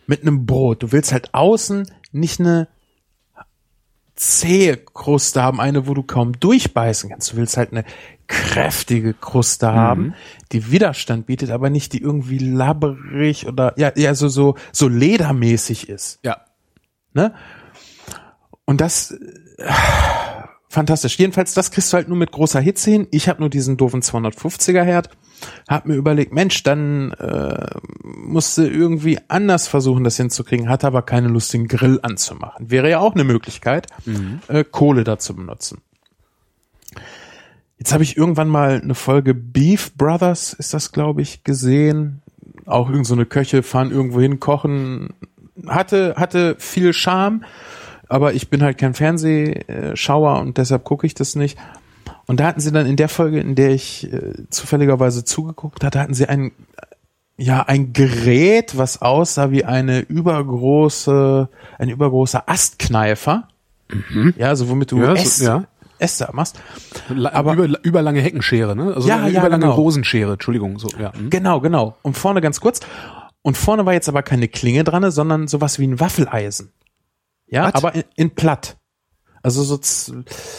mit einem Brot. Du willst halt außen nicht eine zähe Kruste haben, eine, wo du kaum durchbeißen kannst. Du willst halt eine kräftige Kruste haben, die Widerstand bietet, aber nicht die irgendwie labberig oder ja, ja so so so ledermäßig ist. ja. Ne? Und das äh, fantastisch. Jedenfalls, das kriegst du halt nur mit großer Hitze hin. Ich habe nur diesen doofen 250er Herd. Hab mir überlegt, Mensch, dann äh, musste irgendwie anders versuchen, das hinzukriegen, hatte aber keine Lust, den Grill anzumachen. Wäre ja auch eine Möglichkeit, äh, Kohle da zu benutzen. Jetzt habe ich irgendwann mal eine Folge Beef Brothers, ist das, glaube ich, gesehen. Auch irgend so eine Köche fahren irgendwo hin, kochen hatte, hatte viel Charme, aber ich bin halt kein Fernsehschauer und deshalb gucke ich das nicht. Und da hatten sie dann in der Folge, in der ich äh, zufälligerweise zugeguckt hatte, hatten sie ein, ja, ein Gerät, was aussah wie eine übergroße, ein übergroßer Astkneifer. Ja, also womit du Ja, so- ja. Äste machst. Aber- über, überlange Heckenschere, ne? Also Ja, ja, überlange genau. Rosenschere, Entschuldigung, so, ja. hm. Genau, genau. Und vorne ganz kurz. Und vorne war jetzt aber keine Klinge dran, sondern sowas wie ein Waffeleisen. Ja, Was? aber in, in platt. Also so,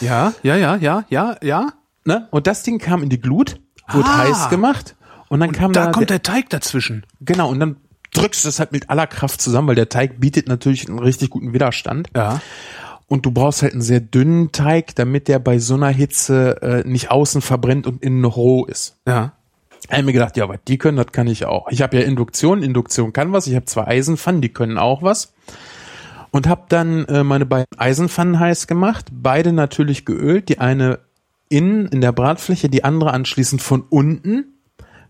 Ja, ja, ja, ja, ja, ja. ne? Und das Ding kam in die Glut, wurde Ah. heiß gemacht und dann kam Da da, kommt der Teig dazwischen. genau und dann drückst du es halt mit aller Kraft zusammen, weil der Teig bietet natürlich einen richtig guten Widerstand. Ja. Und du brauchst halt einen sehr dünnen Teig, damit der bei so einer Hitze äh, nicht außen verbrennt und innen noch roh ist. Ja. Ich habe mir gedacht, ja, was die können, das kann ich auch. Ich habe ja Induktion, Induktion kann was. Ich habe zwei Eisenpfannen, die können auch was. Und habe dann äh, meine beiden Eisenpfannen heiß gemacht, beide natürlich geölt, die eine innen in der Bratfläche, die andere anschließend von unten,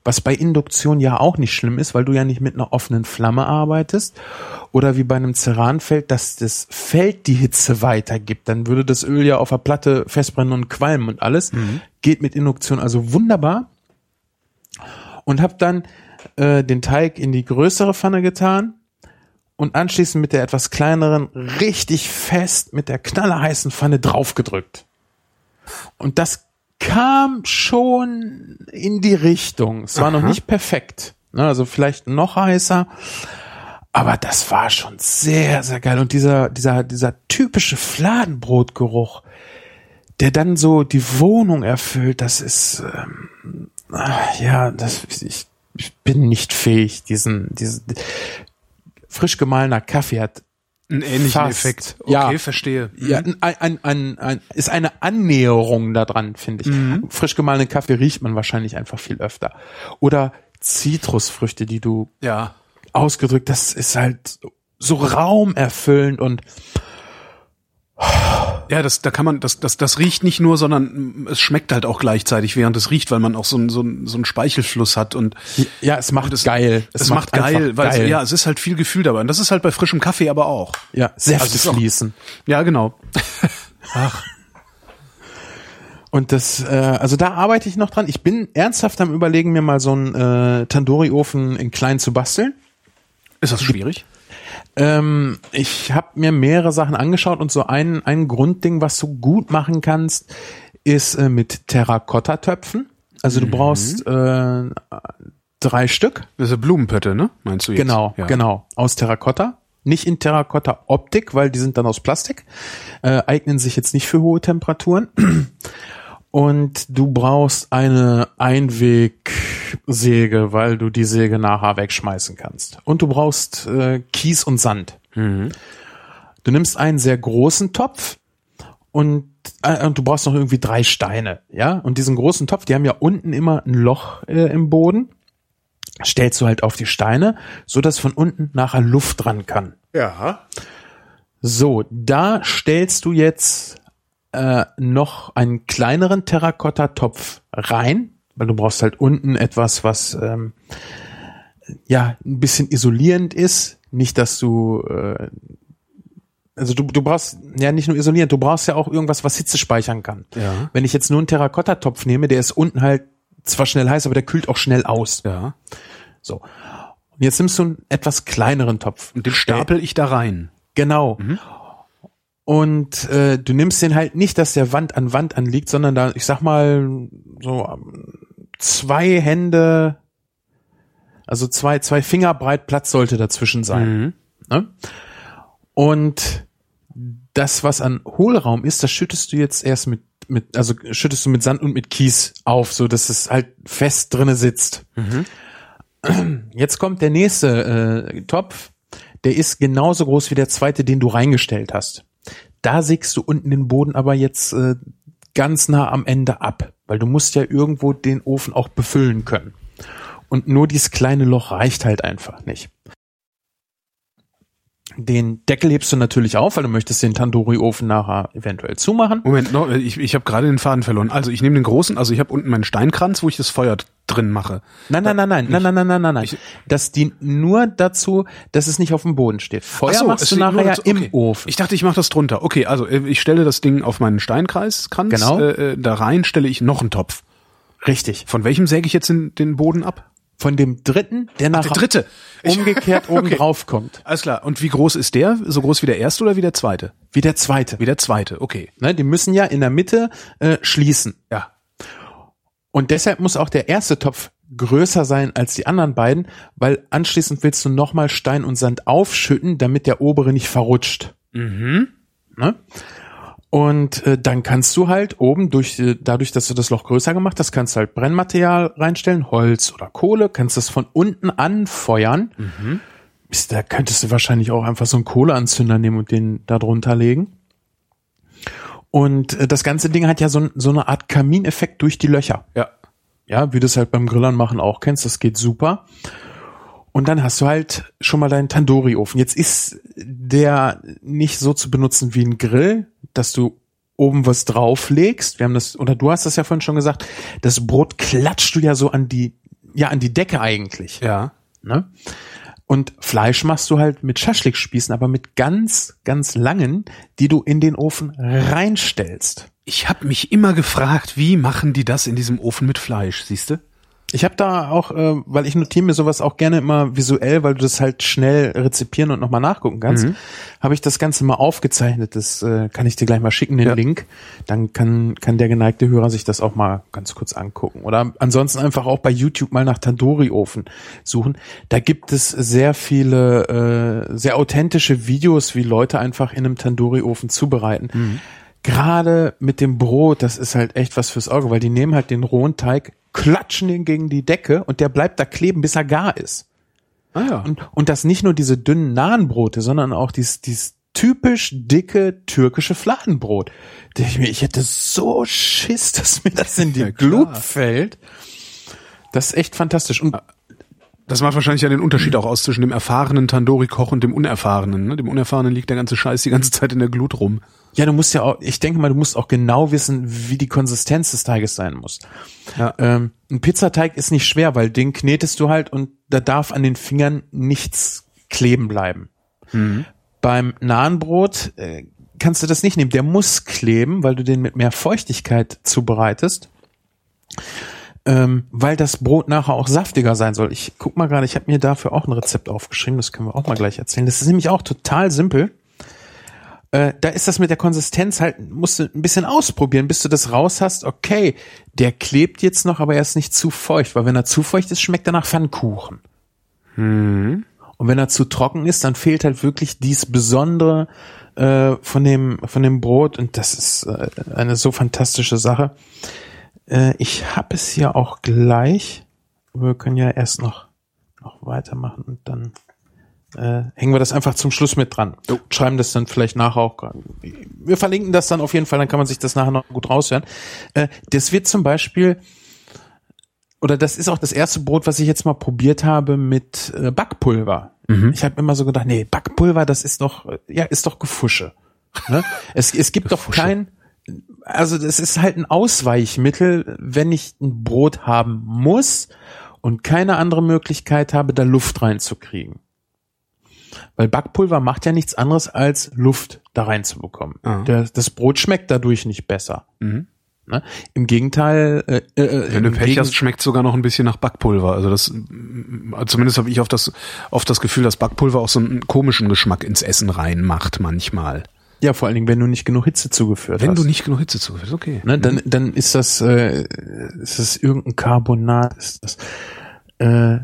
was bei Induktion ja auch nicht schlimm ist, weil du ja nicht mit einer offenen Flamme arbeitest. Oder wie bei einem Ceranfeld, dass das Feld die Hitze weitergibt. Dann würde das Öl ja auf der Platte festbrennen und qualmen und alles. Geht mit Induktion also wunderbar und habe dann äh, den Teig in die größere Pfanne getan und anschließend mit der etwas kleineren richtig fest mit der knallerheißen Pfanne draufgedrückt. Und das kam schon in die Richtung. Es war noch nicht perfekt. Ne, also vielleicht noch heißer. Aber das war schon sehr, sehr geil. Und dieser, dieser, dieser typische Fladenbrotgeruch, der dann so die Wohnung erfüllt, das ist, ähm, ah, ja, das, ich, ich bin nicht fähig, diesen, diesen, frisch gemahlener Kaffee hat, Ein ähnlichen Fast. Effekt. Okay, Ja. verstehe. ja, ein, ein, ein, ist eine Annäherung daran, finde ich. Frisch gemahlenen Kaffee riecht man wahrscheinlich einfach viel öfter. Oder Zitrusfrüchte, die du Ja. ausgedrückt, das ist halt so raumerfüllend und Ja, das, da kann man, das, das, das riecht nicht nur, sondern es schmeckt halt auch gleichzeitig, während es riecht, weil man auch so einen so einen- so einen Speichelfluss hat und ja, es macht es, geil. Es, macht, geil, einfach weil geil. Es, ja, es ist halt viel Gefühl dabei. Und das ist halt bei frischem Kaffee aber auch. ja, Säfte Also es auch- fließen. Ja, genau. *laughs* Und das, äh, also da arbeite ich noch dran. Ich bin ernsthaft am überlegen, mir mal so einen äh, Tandoori-Ofen in klein zu basteln. Ist das schwierig? Ähm, ich habe mir mehrere Sachen angeschaut und so ein, ein Grundding, was du gut machen kannst, ist äh, mit Terrakotta-Töpfen. Also Mhm. du brauchst äh, drei Stück. Das ist eine Blumenpötte, ne? Meinst du jetzt? Genau, ja. genau. Aus Terrakotta. Nicht in Terrakotta-Optik, weil die sind dann aus Plastik. Äh, eignen sich jetzt nicht für hohe Temperaturen. *clears throat* Und du brauchst eine Einwegsäge, weil du die Säge nachher wegschmeißen kannst. Und du brauchst äh, Kies und Sand. Du nimmst einen sehr großen Topf und, äh, und du brauchst noch irgendwie drei Steine, ja? Und diesen großen Topf, die haben ja unten immer ein Loch äh, im Boden stellst du halt auf die Steine, so dass von unten nachher Luft dran kann. Ja. So, da stellst du jetzt äh, noch einen kleineren Terrakotta-Topf rein, weil du brauchst halt unten etwas, was ähm, ja ein bisschen isolierend ist. Nicht, dass du äh, also du, du brauchst ja nicht nur isolierend, du brauchst ja auch irgendwas, was Hitze speichern kann. Ja. Wenn ich jetzt nur einen Terrakotta-Topf nehme, der ist unten halt zwar schnell heiß, aber der kühlt auch schnell aus. Ja. So. Und jetzt nimmst du einen etwas kleineren Topf. Und den stapel ich da rein. Genau. Und äh, du nimmst den halt nicht, dass der Wand an Wand anliegt, sondern da, ich sag mal, so zwei Hände, also zwei, zwei Finger breit Platz sollte dazwischen sein. Ne? Und das, was an Hohlraum ist, das schüttest du jetzt erst mit, mit, also schüttest du mit Sand und mit Kies auf, so dass es halt fest drinne sitzt. Jetzt kommt der nächste äh, Topf, der ist genauso groß wie der zweite, den du reingestellt hast. Da sägst du unten den Boden aber jetzt äh, ganz nah am Ende ab, weil du musst ja irgendwo den Ofen auch befüllen können. Und nur dieses kleine Loch reicht halt einfach nicht. Den Deckel hebst du natürlich auf, weil du möchtest den Tandoori-Ofen nachher eventuell zumachen. Moment, noch, ich, ich habe gerade den Faden verloren. Also ich nehme den großen, also ich habe unten meinen Steinkranz, wo ich das Feuer drin mache. Nein, nein, nein, nein, nein, nein, nein, nein, nein, nein. Das dient nur dazu, dass es nicht auf dem Boden steht. Feuer so, machst du nachher dazu- im okay. Ofen. Ich dachte, ich mache das drunter. Okay, also äh, ich stelle das Ding auf meinen Steinkreis, Kranz, Genau. äh, äh, da rein stelle ich noch einen Topf. Richtig. Von welchem säge ich jetzt den, den Boden ab? Von dem dritten, der nachher Der dritte. Umgekehrt oben *laughs* Okay. drauf kommt. Alles klar. Und wie groß ist der? So groß wie der erste oder wie der zweite? Wie der zweite. Wie der zweite, okay. Ne, die müssen ja in der Mitte äh, schließen. Ja. Und deshalb muss auch der erste Topf größer sein als die anderen beiden, weil anschließend willst du nochmal Stein und Sand aufschütten, damit der obere nicht verrutscht. Mhm. Ne? Und äh, dann kannst du halt oben durch äh, dadurch, dass du das Loch größer gemacht hast, kannst du halt Brennmaterial reinstellen, Holz oder Kohle, kannst das von unten anfeuern. Ist, da könntest du wahrscheinlich auch einfach so einen Kohleanzünder nehmen und den da drunter legen. Und äh, das ganze Ding hat ja so, so eine Art Kamineffekt durch die Löcher. Ja. Ja, wie du es halt beim Grillern machen auch kennst, das geht super. Und dann hast du halt schon mal deinen Tandoori-Ofen. Jetzt ist der nicht so zu benutzen wie ein Grill, dass du oben was drauflegst. Wir haben das, oder du hast das ja vorhin schon gesagt, das Brot klatscht du ja so an die, ja, an die Decke eigentlich. Ja. Ne? Und Fleisch machst du halt mit Schaschlikspießen, aber mit ganz, ganz langen, die du in den Ofen reinstellst. Ich habe mich immer gefragt, wie machen die das in diesem Ofen mit Fleisch, siehst du? Ich habe da auch, äh, weil ich notiere mir sowas auch gerne immer visuell, weil du das halt schnell rezipieren und nochmal nachgucken kannst, habe ich das Ganze mal aufgezeichnet. Das äh, kann ich dir gleich mal schicken, den Ja. Link. Dann kann, kann der geneigte Hörer sich das auch mal ganz kurz angucken. Oder ansonsten einfach auch bei YouTube mal nach Tandoori-Ofen suchen. Da gibt es sehr viele, äh, sehr authentische Videos, wie Leute einfach in einem Tandoori-Ofen zubereiten. Gerade mit dem Brot, das ist halt echt was fürs Auge, weil die nehmen halt den rohen Teig, klatschen den gegen die Decke und der bleibt da kleben, bis er gar ist. Ah ja. Und, und das nicht nur diese dünnen Nahenbrote, sondern auch dieses, dieses typisch dicke türkische Fladenbrot. Ich, mir, ich hätte so Schiss, dass mir das in die *laughs* Ja. Glut fällt. Das ist echt fantastisch. Und Das macht wahrscheinlich ja den Unterschied auch aus zwischen dem erfahrenen Tandoori-Koch und dem unerfahrenen. Ne? Dem unerfahrenen liegt der ganze Scheiß die ganze Zeit in der Glut rum. ja, du musst ja auch, ich denke mal, du musst auch genau wissen, wie die Konsistenz des Teiges sein muss. Ja. Ähm, ein Pizzateig ist nicht schwer, weil den knetest du halt und da darf an den Fingern nichts kleben bleiben. Beim Nahenbrot äh, kannst du das nicht nehmen. Der muss kleben, weil du den mit mehr Feuchtigkeit zubereitest. Ähm, weil das Brot nachher auch saftiger sein soll. Ich guck mal gerade, ich habe mir dafür auch ein Rezept aufgeschrieben, das können wir auch mal gleich erzählen. Das ist nämlich auch total simpel. Äh, da ist das mit der Konsistenz halt, musst du ein bisschen ausprobieren, bis du das raus hast. Okay, der klebt jetzt noch, aber er ist nicht zu feucht, weil wenn er zu feucht ist, schmeckt er nach Pfannkuchen. Und wenn er zu trocken ist, dann fehlt halt wirklich dies Besondere äh, von dem von dem Brot und das ist äh, eine so fantastische Sache. Äh, ich habe es hier auch gleich. Wir können ja erst noch noch weitermachen und dann äh, hängen wir das einfach zum Schluss mit dran. Schreiben das dann vielleicht nachher auch. Wir verlinken das dann auf jeden Fall, dann kann man sich das nachher noch gut raushören. Äh, das wird zum Beispiel oder das ist auch das erste Brot, was ich jetzt mal probiert habe mit äh, Backpulver. Ich habe immer so gedacht, nee, Backpulver, das ist doch, äh, ja, ist doch Gefusche. Ne? es, es gibt doch kein, also das ist halt ein Ausweichmittel, wenn ich ein Brot haben muss und keine andere Möglichkeit habe, da Luft reinzukriegen. Weil Backpulver macht ja nichts anderes als Luft da reinzubekommen. Der, das Brot schmeckt dadurch nicht besser. Mhm. Ne? Im Gegenteil, äh, äh, Wenn du im Pech hast, schmeckt sogar noch ein bisschen nach Backpulver. Also das, zumindest habe ich oft das, oft das Gefühl, dass Backpulver auch so einen komischen Geschmack ins Essen reinmacht manchmal. Ja, vor allen Dingen, wenn du nicht genug Hitze zugeführt Wenn hast. du nicht genug Hitze zuführst, okay. ne, dann, dann ist das, äh, ist das irgendein Carbonat, ist das, äh,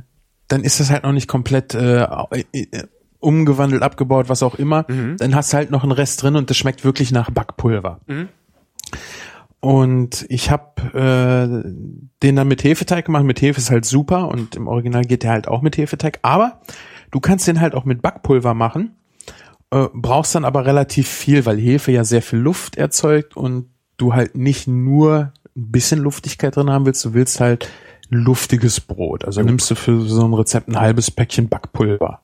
dann ist das halt noch nicht komplett äh, äh, umgewandelt, abgebaut, was auch immer. Dann hast du halt noch einen Rest drin und das schmeckt wirklich nach Backpulver. Und ich habe äh, den dann mit Hefeteig gemacht. Mit Hefe ist halt super und im Original geht der halt auch mit Hefeteig. Aber du kannst den halt auch mit Backpulver machen. Äh, brauchst dann aber relativ viel, weil Hefe ja sehr viel Luft erzeugt und du halt nicht nur ein bisschen Luftigkeit drin haben willst, du willst halt luftiges Brot. Also nimmst du für so ein Rezept ein halbes Päckchen Backpulver.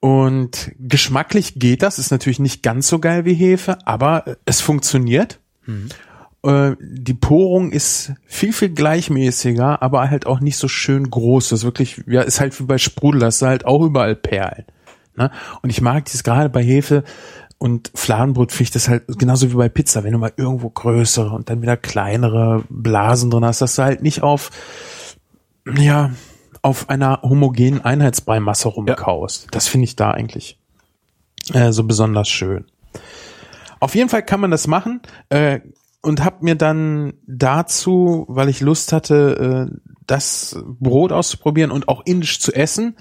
Und geschmacklich geht das, ist natürlich nicht ganz so geil wie Hefe, aber es funktioniert. Äh, Die Porung ist viel, viel gleichmäßiger, aber halt auch nicht so schön groß. Das ist wirklich, ja, ist halt wie bei Sprudel, das ist halt auch überall Perlen. Ne? Und ich mag dies gerade bei Hefe und Fladenbrot finde ich das halt genauso wie bei Pizza, wenn du mal irgendwo größere und dann wieder kleinere Blasen drin hast, dass du halt nicht auf, ja, auf einer homogenen Einheitsbreimasse rumkaust. Das finde ich da eigentlich äh, so besonders schön. Auf jeden Fall kann man das machen äh, und habe mir dann dazu, weil ich Lust hatte, äh, das Brot auszuprobieren und auch indisch zu essen,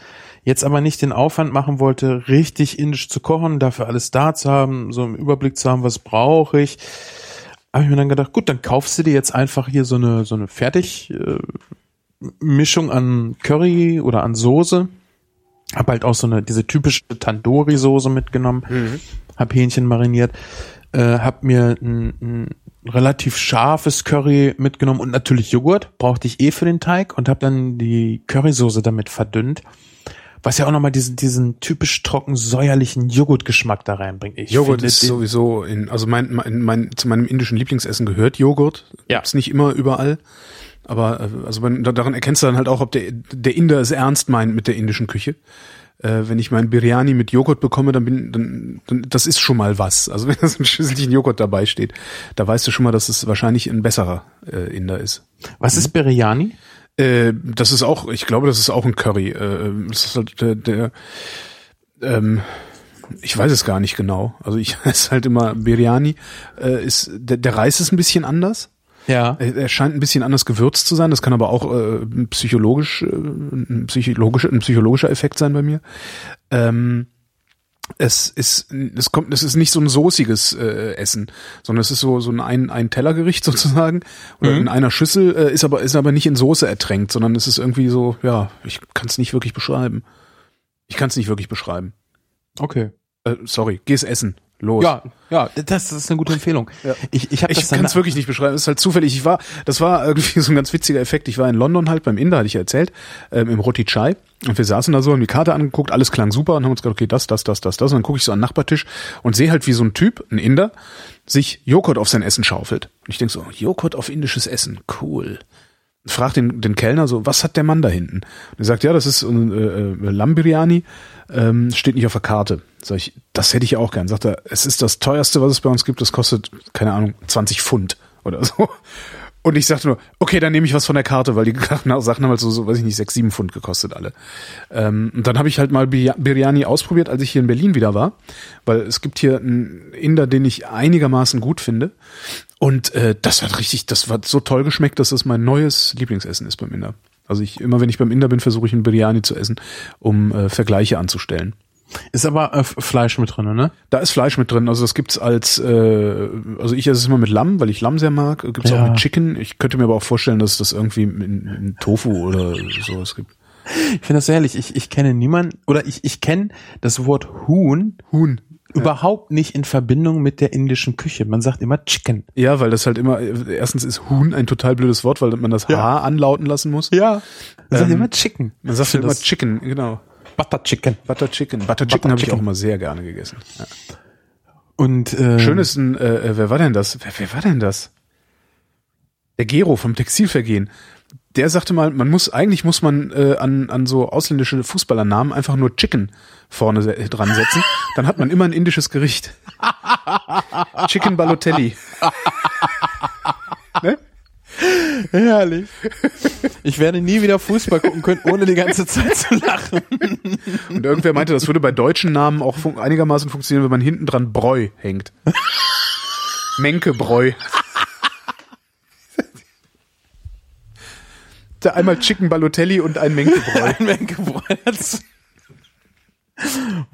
jetzt aber nicht den Aufwand machen wollte, richtig indisch zu kochen, dafür alles da zu haben, so im Überblick zu haben, was brauche ich, habe ich mir dann gedacht, gut, dann kaufst du dir jetzt einfach hier so eine so eine fertig äh, Mischung an Curry oder an Soße. Hab halt auch so eine diese typische Tandoori Soße mitgenommen, hab Hähnchen mariniert, äh, hab mir ein, ein relativ scharfes Curry mitgenommen und natürlich Joghurt, brauchte ich eh für den Teig und hab dann die Currysoße damit verdünnt. Was ja auch nochmal diesen, diesen typisch trocken säuerlichen Joghurtgeschmack da reinbringt. Ich Joghurt finde ist sowieso in, also mein, mein, mein, zu meinem indischen Lieblingsessen gehört Joghurt. Ja. Gibt's nicht immer überall. Aber äh, also wenn, da- daran erkennst du dann halt auch, ob der, der Inder es ernst meint mit der indischen Küche. Äh, wenn ich mein Biryani mit Joghurt bekomme, dann bin, dann, dann das ist schon mal was. Also *laughs* wenn da so ein Schüsselchen Joghurt dabei steht, da weißt du schon mal, dass es wahrscheinlich ein besserer äh, Inder ist. Was ist Biryani? Äh, das ist auch, ich glaube, das ist auch ein Curry. Äh, das ist halt der, der ähm, ich weiß es gar nicht genau. Also ich *laughs* weiß halt immer, Biryani äh, ist, der, der Reis ist ein bisschen anders. Ja. Er er scheint ein bisschen anders gewürzt zu sein. Das kann aber auch äh, psychologisch, äh, ein, psychologisch, ein psychologischer Effekt sein bei mir. Ähm, es ist, es kommt, es ist nicht so ein soßiges äh, Essen, sondern es ist so so ein ein, Tellergericht *laughs* sozusagen oder in einer Schüssel äh, ist aber ist aber nicht in Soße ertränkt, sondern es ist irgendwie so, ja, ich kann es nicht wirklich beschreiben. Ich kann es nicht wirklich beschreiben. Okay. Äh, sorry, geh's essen. Los. Ja, ja, das ist eine gute Empfehlung. Ja. Ich, ich habe Ich das kann es wirklich nicht beschreiben. Es ist halt zufällig. Ich war, das war irgendwie *laughs* so ein ganz witziger Effekt. Ich war in London halt beim Inder, hatte ich ja erzählt, ähm, im Roti Chai. Und wir saßen da so, haben die Karte angeguckt, alles klang super und haben uns gedacht, okay, das, das, das, das, das. Und dann gucke ich so an den Nachbartisch und sehe halt, wie so ein Typ, ein Inder, sich Joghurt auf sein Essen schaufelt. Und ich denk so, Joghurt auf indisches Essen, cool. Frag den, den Kellner so, was hat der Mann da hinten? Und er sagt, ja, das ist äh, äh, Lambiryani, ähm, steht nicht auf der Karte. Sag ich, das hätte ich auch gern. Sagt er, es ist das teuerste, was es bei uns gibt, das kostet, keine Ahnung, 20 Pfund oder so. Und ich sagte nur, okay, dann nehme ich was von der Karte, weil die Sachen haben halt so, so weiß ich nicht, sechs, sieben Pfund gekostet alle. Ähm, und dann habe ich halt mal Bi- Biryani ausprobiert, als ich hier in Berlin wieder war, weil es gibt hier einen Inder, den ich einigermaßen gut finde. Und äh, das hat richtig, das war so toll geschmeckt, dass das mein neues Lieblingsessen ist beim Inder. Also ich immer, wenn ich beim Inder bin, versuche ich einen Biryani zu essen, um äh, Vergleiche anzustellen. Ist aber äh, Fleisch mit drin, ne? Da ist Fleisch mit drin. Also das gibt's als, äh, also ich esse es immer mit Lamm, weil ich Lamm sehr mag. Gibt's Ja. auch mit Chicken. Ich könnte mir aber auch vorstellen, dass es das irgendwie in, in Tofu oder sowas gibt. Ich finde das so herrlich. Ich, ich kenne niemanden, oder ich, ich kenne das Wort Huhn Huhn. Überhaupt nicht in Verbindung mit der indischen Küche. Man sagt immer Chicken. Ja, weil das halt immer, erstens ist Huhn ein total blödes Wort, weil man das H anlauten lassen muss. Ja. Man sagt Ähm, immer Chicken. Man sagt halt immer Chicken, genau. Butter Chicken. Butter Chicken. Butter Chicken habe ich auch immer sehr gerne gegessen. Ja. Und äh, Schön ist ein, äh, wer war denn das? Wer, wer war denn das? Der Gero vom Textilvergehen. Der sagte mal, man muss, eigentlich muss man äh, an, an so ausländische Fußballernamen einfach nur Chicken vorne dran setzen. Dann hat man immer ein indisches Gericht. *laughs* Chicken Balotelli. *laughs* ne? herrlich. Ich werde nie wieder Fußball gucken können, ohne die ganze Zeit zu lachen. Und irgendwer meinte, das würde bei deutschen Namen auch fun einigermaßen funktionieren, wenn man hinten dran Bräu hängt. Menke Bräu. Da einmal Chicken Balotelli und ein Menke Bräu. Ein Mengebräu. *laughs*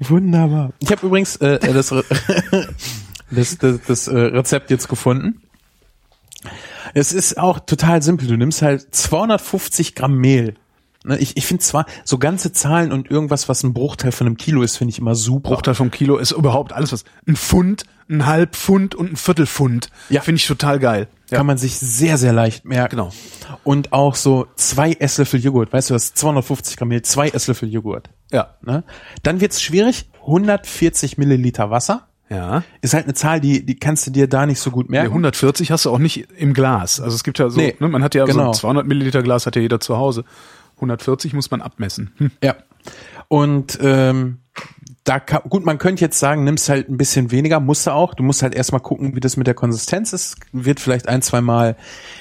Wunderbar. Ich habe übrigens äh, das, Re *laughs* das, das, das äh, Rezept jetzt gefunden. Es ist auch total simpel. Du nimmst halt 250 Gramm Mehl. Ne, Ich, ich finde zwar so ganze Zahlen und irgendwas, was ein Bruchteil von einem Kilo ist, finde ich immer super. Bruchteil vom Kilo ist überhaupt alles was. Ein Pfund, ein halb Pfund und ein Viertelpfund. Ja. Finde ich total geil. Ja. Kann man sich sehr, sehr leicht merken. Genau. Und auch so zwei Esslöffel Joghurt. Weißt du, das ist 250 Gramm Mehl, zwei Esslöffel Joghurt. Ja. Ne? Dann wird's schwierig. 140 Milliliter Wasser. Ja. Ist halt eine Zahl, die, die kannst du dir da nicht so gut Nee, merken. 140 hast du auch nicht im Glas. Also es gibt ja so, Nee, ne, man hat ja so genau. ein 200 Milliliter Glas hat ja jeder zu Hause. 140 muss man abmessen. Hm. Ja. Und ähm, da kann, gut, man könnte jetzt sagen, nimmst halt ein bisschen weniger, musst du auch. Du musst halt erstmal gucken, wie das mit der Konsistenz ist. Wird vielleicht ein, zwei Mal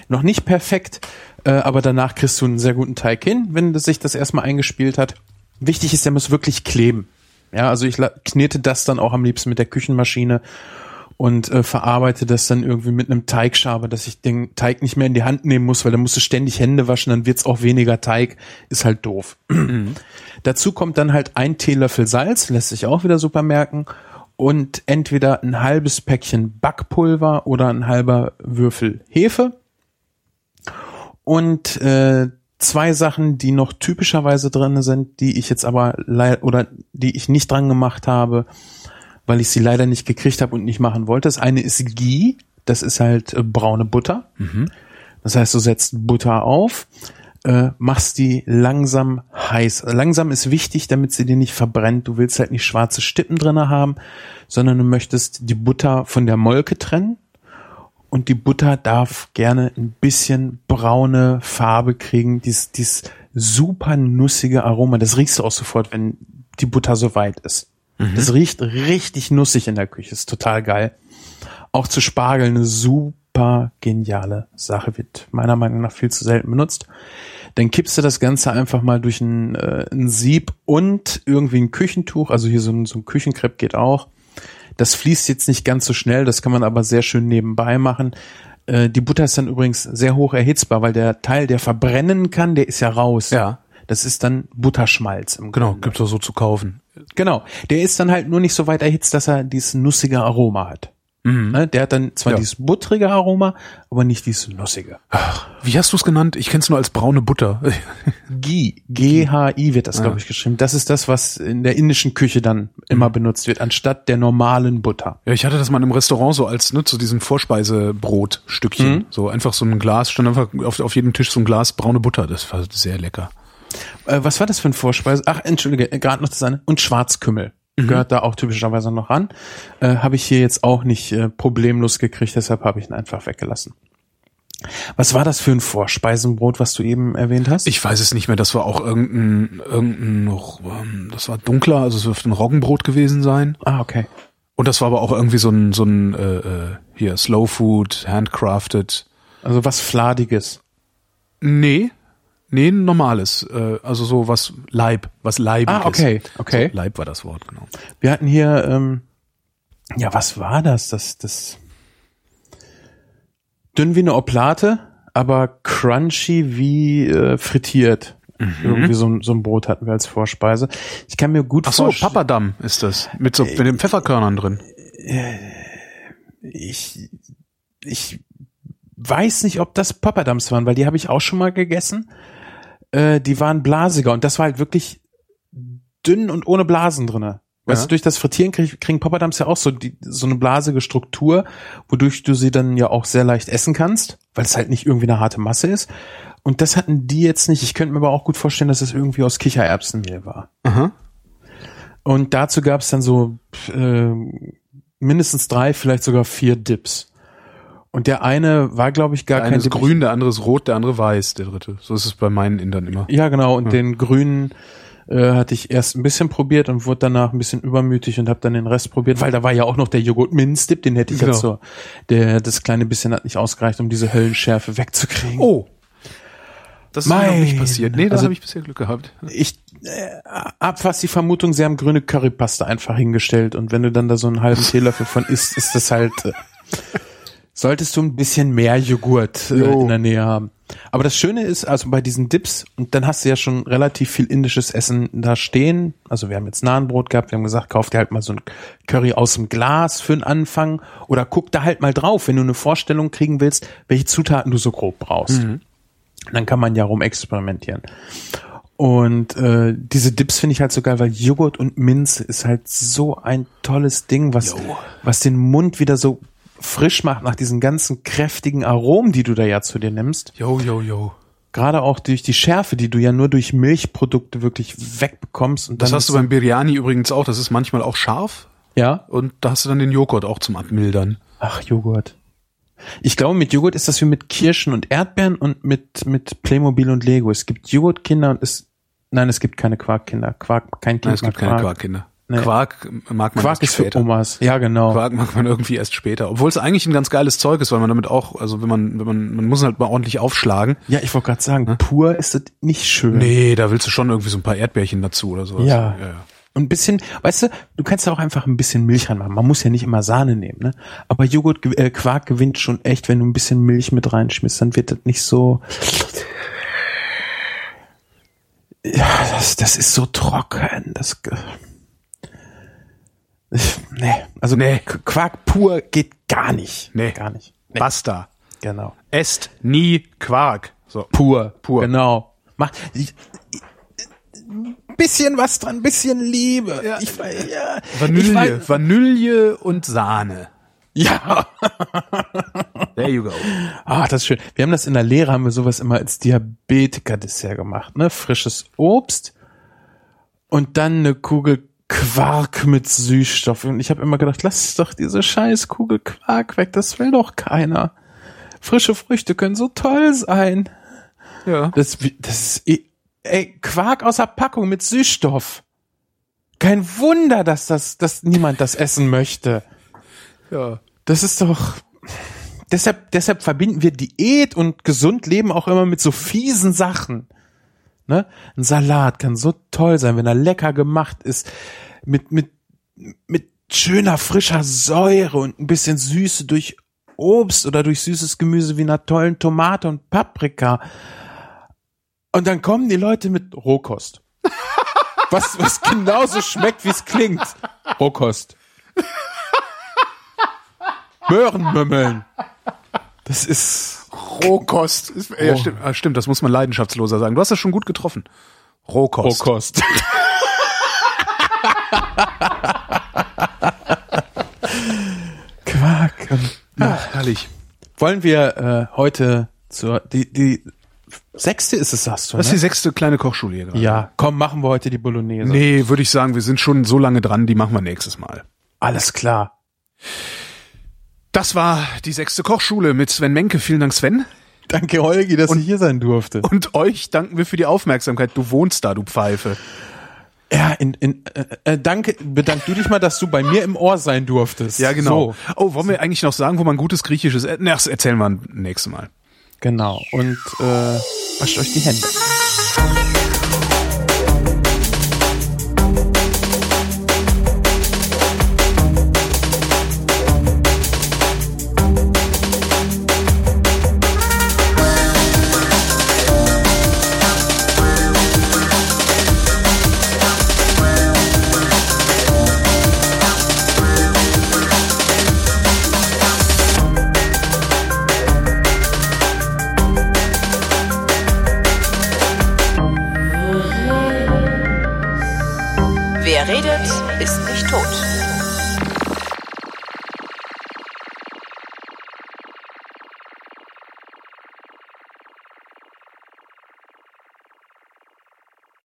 noch nicht perfekt, äh, aber danach kriegst du einen sehr guten Teig hin, wenn das sich das erstmal eingespielt hat. Wichtig ist, der muss wirklich kleben. Ja, also ich knete das dann auch am liebsten mit der Küchenmaschine und äh, verarbeite das dann irgendwie mit einem Teigschaber, dass ich den Teig nicht mehr in die Hand nehmen muss, weil dann musst du ständig Hände waschen, dann wird's auch weniger Teig, ist halt doof. *clears throat* Dazu kommt dann halt ein Teelöffel Salz, lässt sich auch wieder super merken, und entweder ein halbes Päckchen Backpulver oder ein halber Würfel Hefe. Und äh, zwei Sachen, die noch typischerweise drin sind, die ich jetzt aber oder die ich nicht dran gemacht habe, weil ich sie leider nicht gekriegt habe und nicht machen wollte. Das eine ist Ghee, das ist halt äh, braune Butter. Das heißt, du setzt Butter auf, äh, machst die langsam heiß. Langsam ist wichtig, damit sie dir nicht verbrennt. Du willst halt nicht schwarze Stippen drinne haben, sondern du möchtest die Butter von der Molke trennen. Und die Butter darf gerne ein bisschen braune Farbe kriegen. Dies, dies super nussige Aroma. Das riechst du auch sofort, wenn die Butter so weit ist. Das riecht richtig nussig in der Küche. Ist total geil. Auch zu Spargel eine super geniale Sache. Wird meiner Meinung nach viel zu selten benutzt. Dann kippst du das Ganze einfach mal durch ein, äh, ein Sieb und irgendwie ein Küchentuch. Also hier so ein, so ein Küchenkrepp geht auch. Das fließt jetzt nicht ganz so schnell, das kann man aber sehr schön nebenbei machen. Äh, die Butter ist dann übrigens sehr hoch erhitzbar, weil der Teil, der verbrennen kann, der ist ja raus. Ja. Das ist dann Butterschmalz im Genau, Grunde. gibt's auch so zu kaufen. Genau. Der ist dann halt nur nicht so weit erhitzt, dass er dieses nussige Aroma hat. Ne? Der hat dann zwar Ja. dieses buttrige Aroma, aber nicht dieses nussige. Wie hast du es genannt? Ich kenn's nur als braune Butter. *laughs* Ghee, G-H-I wird das, glaube ich, geschrieben. Das ist das, was in der indischen Küche dann immer benutzt wird, anstatt der normalen Butter. Ja, ich hatte das mal im Restaurant so als, ne, zu diesen Vorspeisebrotstückchen. So einfach so ein Glas, stand einfach auf, auf jedem Tisch so ein Glas braune Butter. Das war sehr lecker. Äh, was war das für ein Vorspeise? Ach, entschuldige, äh, gerade noch das eine. Und Schwarzkümmel. Gehört da auch typischerweise noch ran. Äh, habe ich hier jetzt auch nicht äh, problemlos gekriegt, deshalb habe ich ihn einfach weggelassen. Was war das für ein Vorspeisenbrot, was du eben erwähnt hast? Ich weiß es nicht mehr, das war auch irgendein, irgendein, ähm, das war dunkler, also es dürfte ein Roggenbrot gewesen sein. ah, okay. Und das war aber auch irgendwie so ein, so ein, äh, äh, hier, Slow Food, handcrafted. Also was Fladiges. Nee, nee, ein normales, äh, also so was Leib, was Leibiges. Ah, okay, okay. So, Leib war das Wort, genau. Wir hatten hier, ähm, ja, was war das? Das, das dünn wie eine Oplate, aber crunchy wie äh, frittiert. Irgendwie so, ein- so ein Brot hatten wir als Vorspeise. Ich kann mir gut Ach so, vorstellen. Papadam ist das, mit so, mit den Pfefferkörnern drin. ich, ich weiß nicht, ob das Papadams waren, weil die habe ich auch schon mal gegessen. Äh, die waren blasiger und das war halt wirklich dünn und ohne Blasen drinne. Weißt Ja. du, durch das Frittieren krieg, kriegen Papadams ja auch so, die, so eine blasige Struktur, wodurch du sie dann ja auch sehr leicht essen kannst, weil es halt nicht irgendwie eine harte Masse ist. Und das hatten die jetzt nicht. Ich könnte mir aber auch gut vorstellen, dass es irgendwie aus Kichererbsenmehl war. Aha. Und dazu gab es dann so äh, mindestens drei, vielleicht sogar vier Dips. Und der eine war, glaube ich, gar Der eine kein ist grün, der andere ist rot, der andere weiß, der dritte. So ist es bei meinen Indern immer. Ja, genau. Und den grünen äh, hatte ich erst ein bisschen probiert und wurde danach ein bisschen übermütig und habe dann den Rest probiert, weil da war ja auch noch der Joghurt Minz Dip, den hätte ich Genau. jetzt so. Der das kleine bisschen hat nicht ausgereicht, um diese Höllenschärfe wegzukriegen. Oh. Das ist mir noch nicht passiert. Nee, da Also- habe ich bisher Glück gehabt. Ich äh, hab fast die Vermutung, sie haben grüne Currypaste einfach hingestellt und wenn du dann da so einen halben Teelöffel von isst, ist das halt. Äh, solltest du ein bisschen mehr Joghurt äh, in der Nähe haben. Aber das Schöne ist, also bei diesen Dips, und dann hast du ja schon relativ viel indisches Essen da stehen. Also wir haben jetzt Nahenbrot gehabt, wir haben gesagt, kauf dir halt mal so ein Curry aus dem Glas für den Anfang oder guck da halt mal drauf, wenn du eine Vorstellung kriegen willst, welche Zutaten du so grob brauchst. Dann kann man ja rum experimentieren. Und äh, diese Dips finde ich halt so geil, weil Joghurt und Minze ist halt so ein tolles Ding, was, was den Mund wieder so frisch macht nach diesen ganzen kräftigen Aromen, die du da ja zu dir nimmst. Jo, jo, jo. Gerade auch durch die Schärfe, die du ja nur durch Milchprodukte wirklich wegbekommst. Und Das hast du beim Biryani übrigens auch. Das ist manchmal auch scharf. Ja? Und da hast du dann den Joghurt auch zum Abmildern. Ach, Joghurt. Ich glaube, mit Joghurt ist das wie mit Kirschen und Erdbeeren und mit, mit Playmobil und Lego. Es gibt Joghurtkinder und es, nein, es gibt keine Quarkkinder. Quark, kein Kind Nein, es gibt mag keine Quark. Quarkkinder. Nee. Quark mag man Quark erst ist für später. Omas. Ja, genau. Quark mag man irgendwie erst später. Obwohl es eigentlich ein ganz geiles Zeug ist, weil man damit auch, also wenn man, wenn man, man muss halt mal ordentlich aufschlagen. Ja, ich wollte gerade sagen, pur ist das nicht schön. Nee, da willst du schon irgendwie so ein paar Erdbeerchen dazu oder sowas. Ja. ja, ja. Und ein bisschen, weißt du, du kannst ja auch einfach ein bisschen Milch reinmachen. Man muss ja nicht immer Sahne nehmen, ne? Aber Joghurt, äh, Quark gewinnt schon echt, wenn du ein bisschen Milch mit reinschmierst, dann wird das nicht so. Ja, das, das ist so trocken. Das. *laughs* Nee, also Nee. Qu- Quark pur geht gar nicht. Nee. Gar nicht. Nee. Basta. Genau. Esst nie Quark. So. Pur. Pur. Genau. Mach. Ich, ich, bisschen was dran, bisschen Liebe. Ja. Ich, ja. Ich Vanille. weiß- Vanille und Sahne. Ja. *laughs* There you go. Ah, das ist schön. Wir haben das in der Lehre, haben wir sowas immer als Diabetiker-Dessert gemacht, ne? Frisches Obst und dann eine Kugel Quark mit Süßstoff. Und ich habe immer gedacht, lass doch diese scheiß Kugel Quark weg, das will doch keiner. Frische Früchte können so toll sein. Ja. Das, das ist, eh- ey, Quark aus der Packung mit Süßstoff. Kein Wunder, dass das, dass niemand das essen möchte. Ja. Das ist doch. Deshalb, deshalb verbinden wir Diät und gesund leben auch immer mit so fiesen Sachen. Ne? Ein Salat kann so toll sein, wenn er lecker gemacht ist, mit, mit, mit schöner, frischer Säure und ein bisschen Süße durch Obst oder durch süßes Gemüse wie einer tollen Tomate und Paprika. Und dann kommen die Leute mit Rohkost. *laughs* Was, was genauso schmeckt, wie es klingt. Rohkost. Möhrenmümmeln. Das ist Rohkost. Ist, ja, stimmt, ah, stimmt, das muss man leidenschaftsloser sagen. Du hast das schon gut getroffen. Rohkost. Rohkost. *laughs* Quark. Ja, herrlich. Wollen wir äh, heute zur die die sechste ist es, sagst du? Das ist Ne? die sechste kleine Kochschule hier gerade. Ja, komm, machen wir heute die Bolognese. Nee, würde ich sagen, wir sind schon so lange dran, die machen wir nächstes Mal. Alles klar. Das war die sechste Kochschule mit Sven Menke. Vielen Dank, Sven. Danke, Holgi, dass ich hier sein durfte. Und euch danken wir für die Aufmerksamkeit. Du wohnst da, du Pfeife. Ja, in, in, äh, äh, danke, bedank du dich mal, dass du bei mir im Ohr sein durftest. Ja, genau. So, Oh, wollen wir eigentlich noch sagen, wo man gutes Griechisches... äh, Na, das erzählen wir nächstes Mal. genau. Und äh, wascht euch die Hände.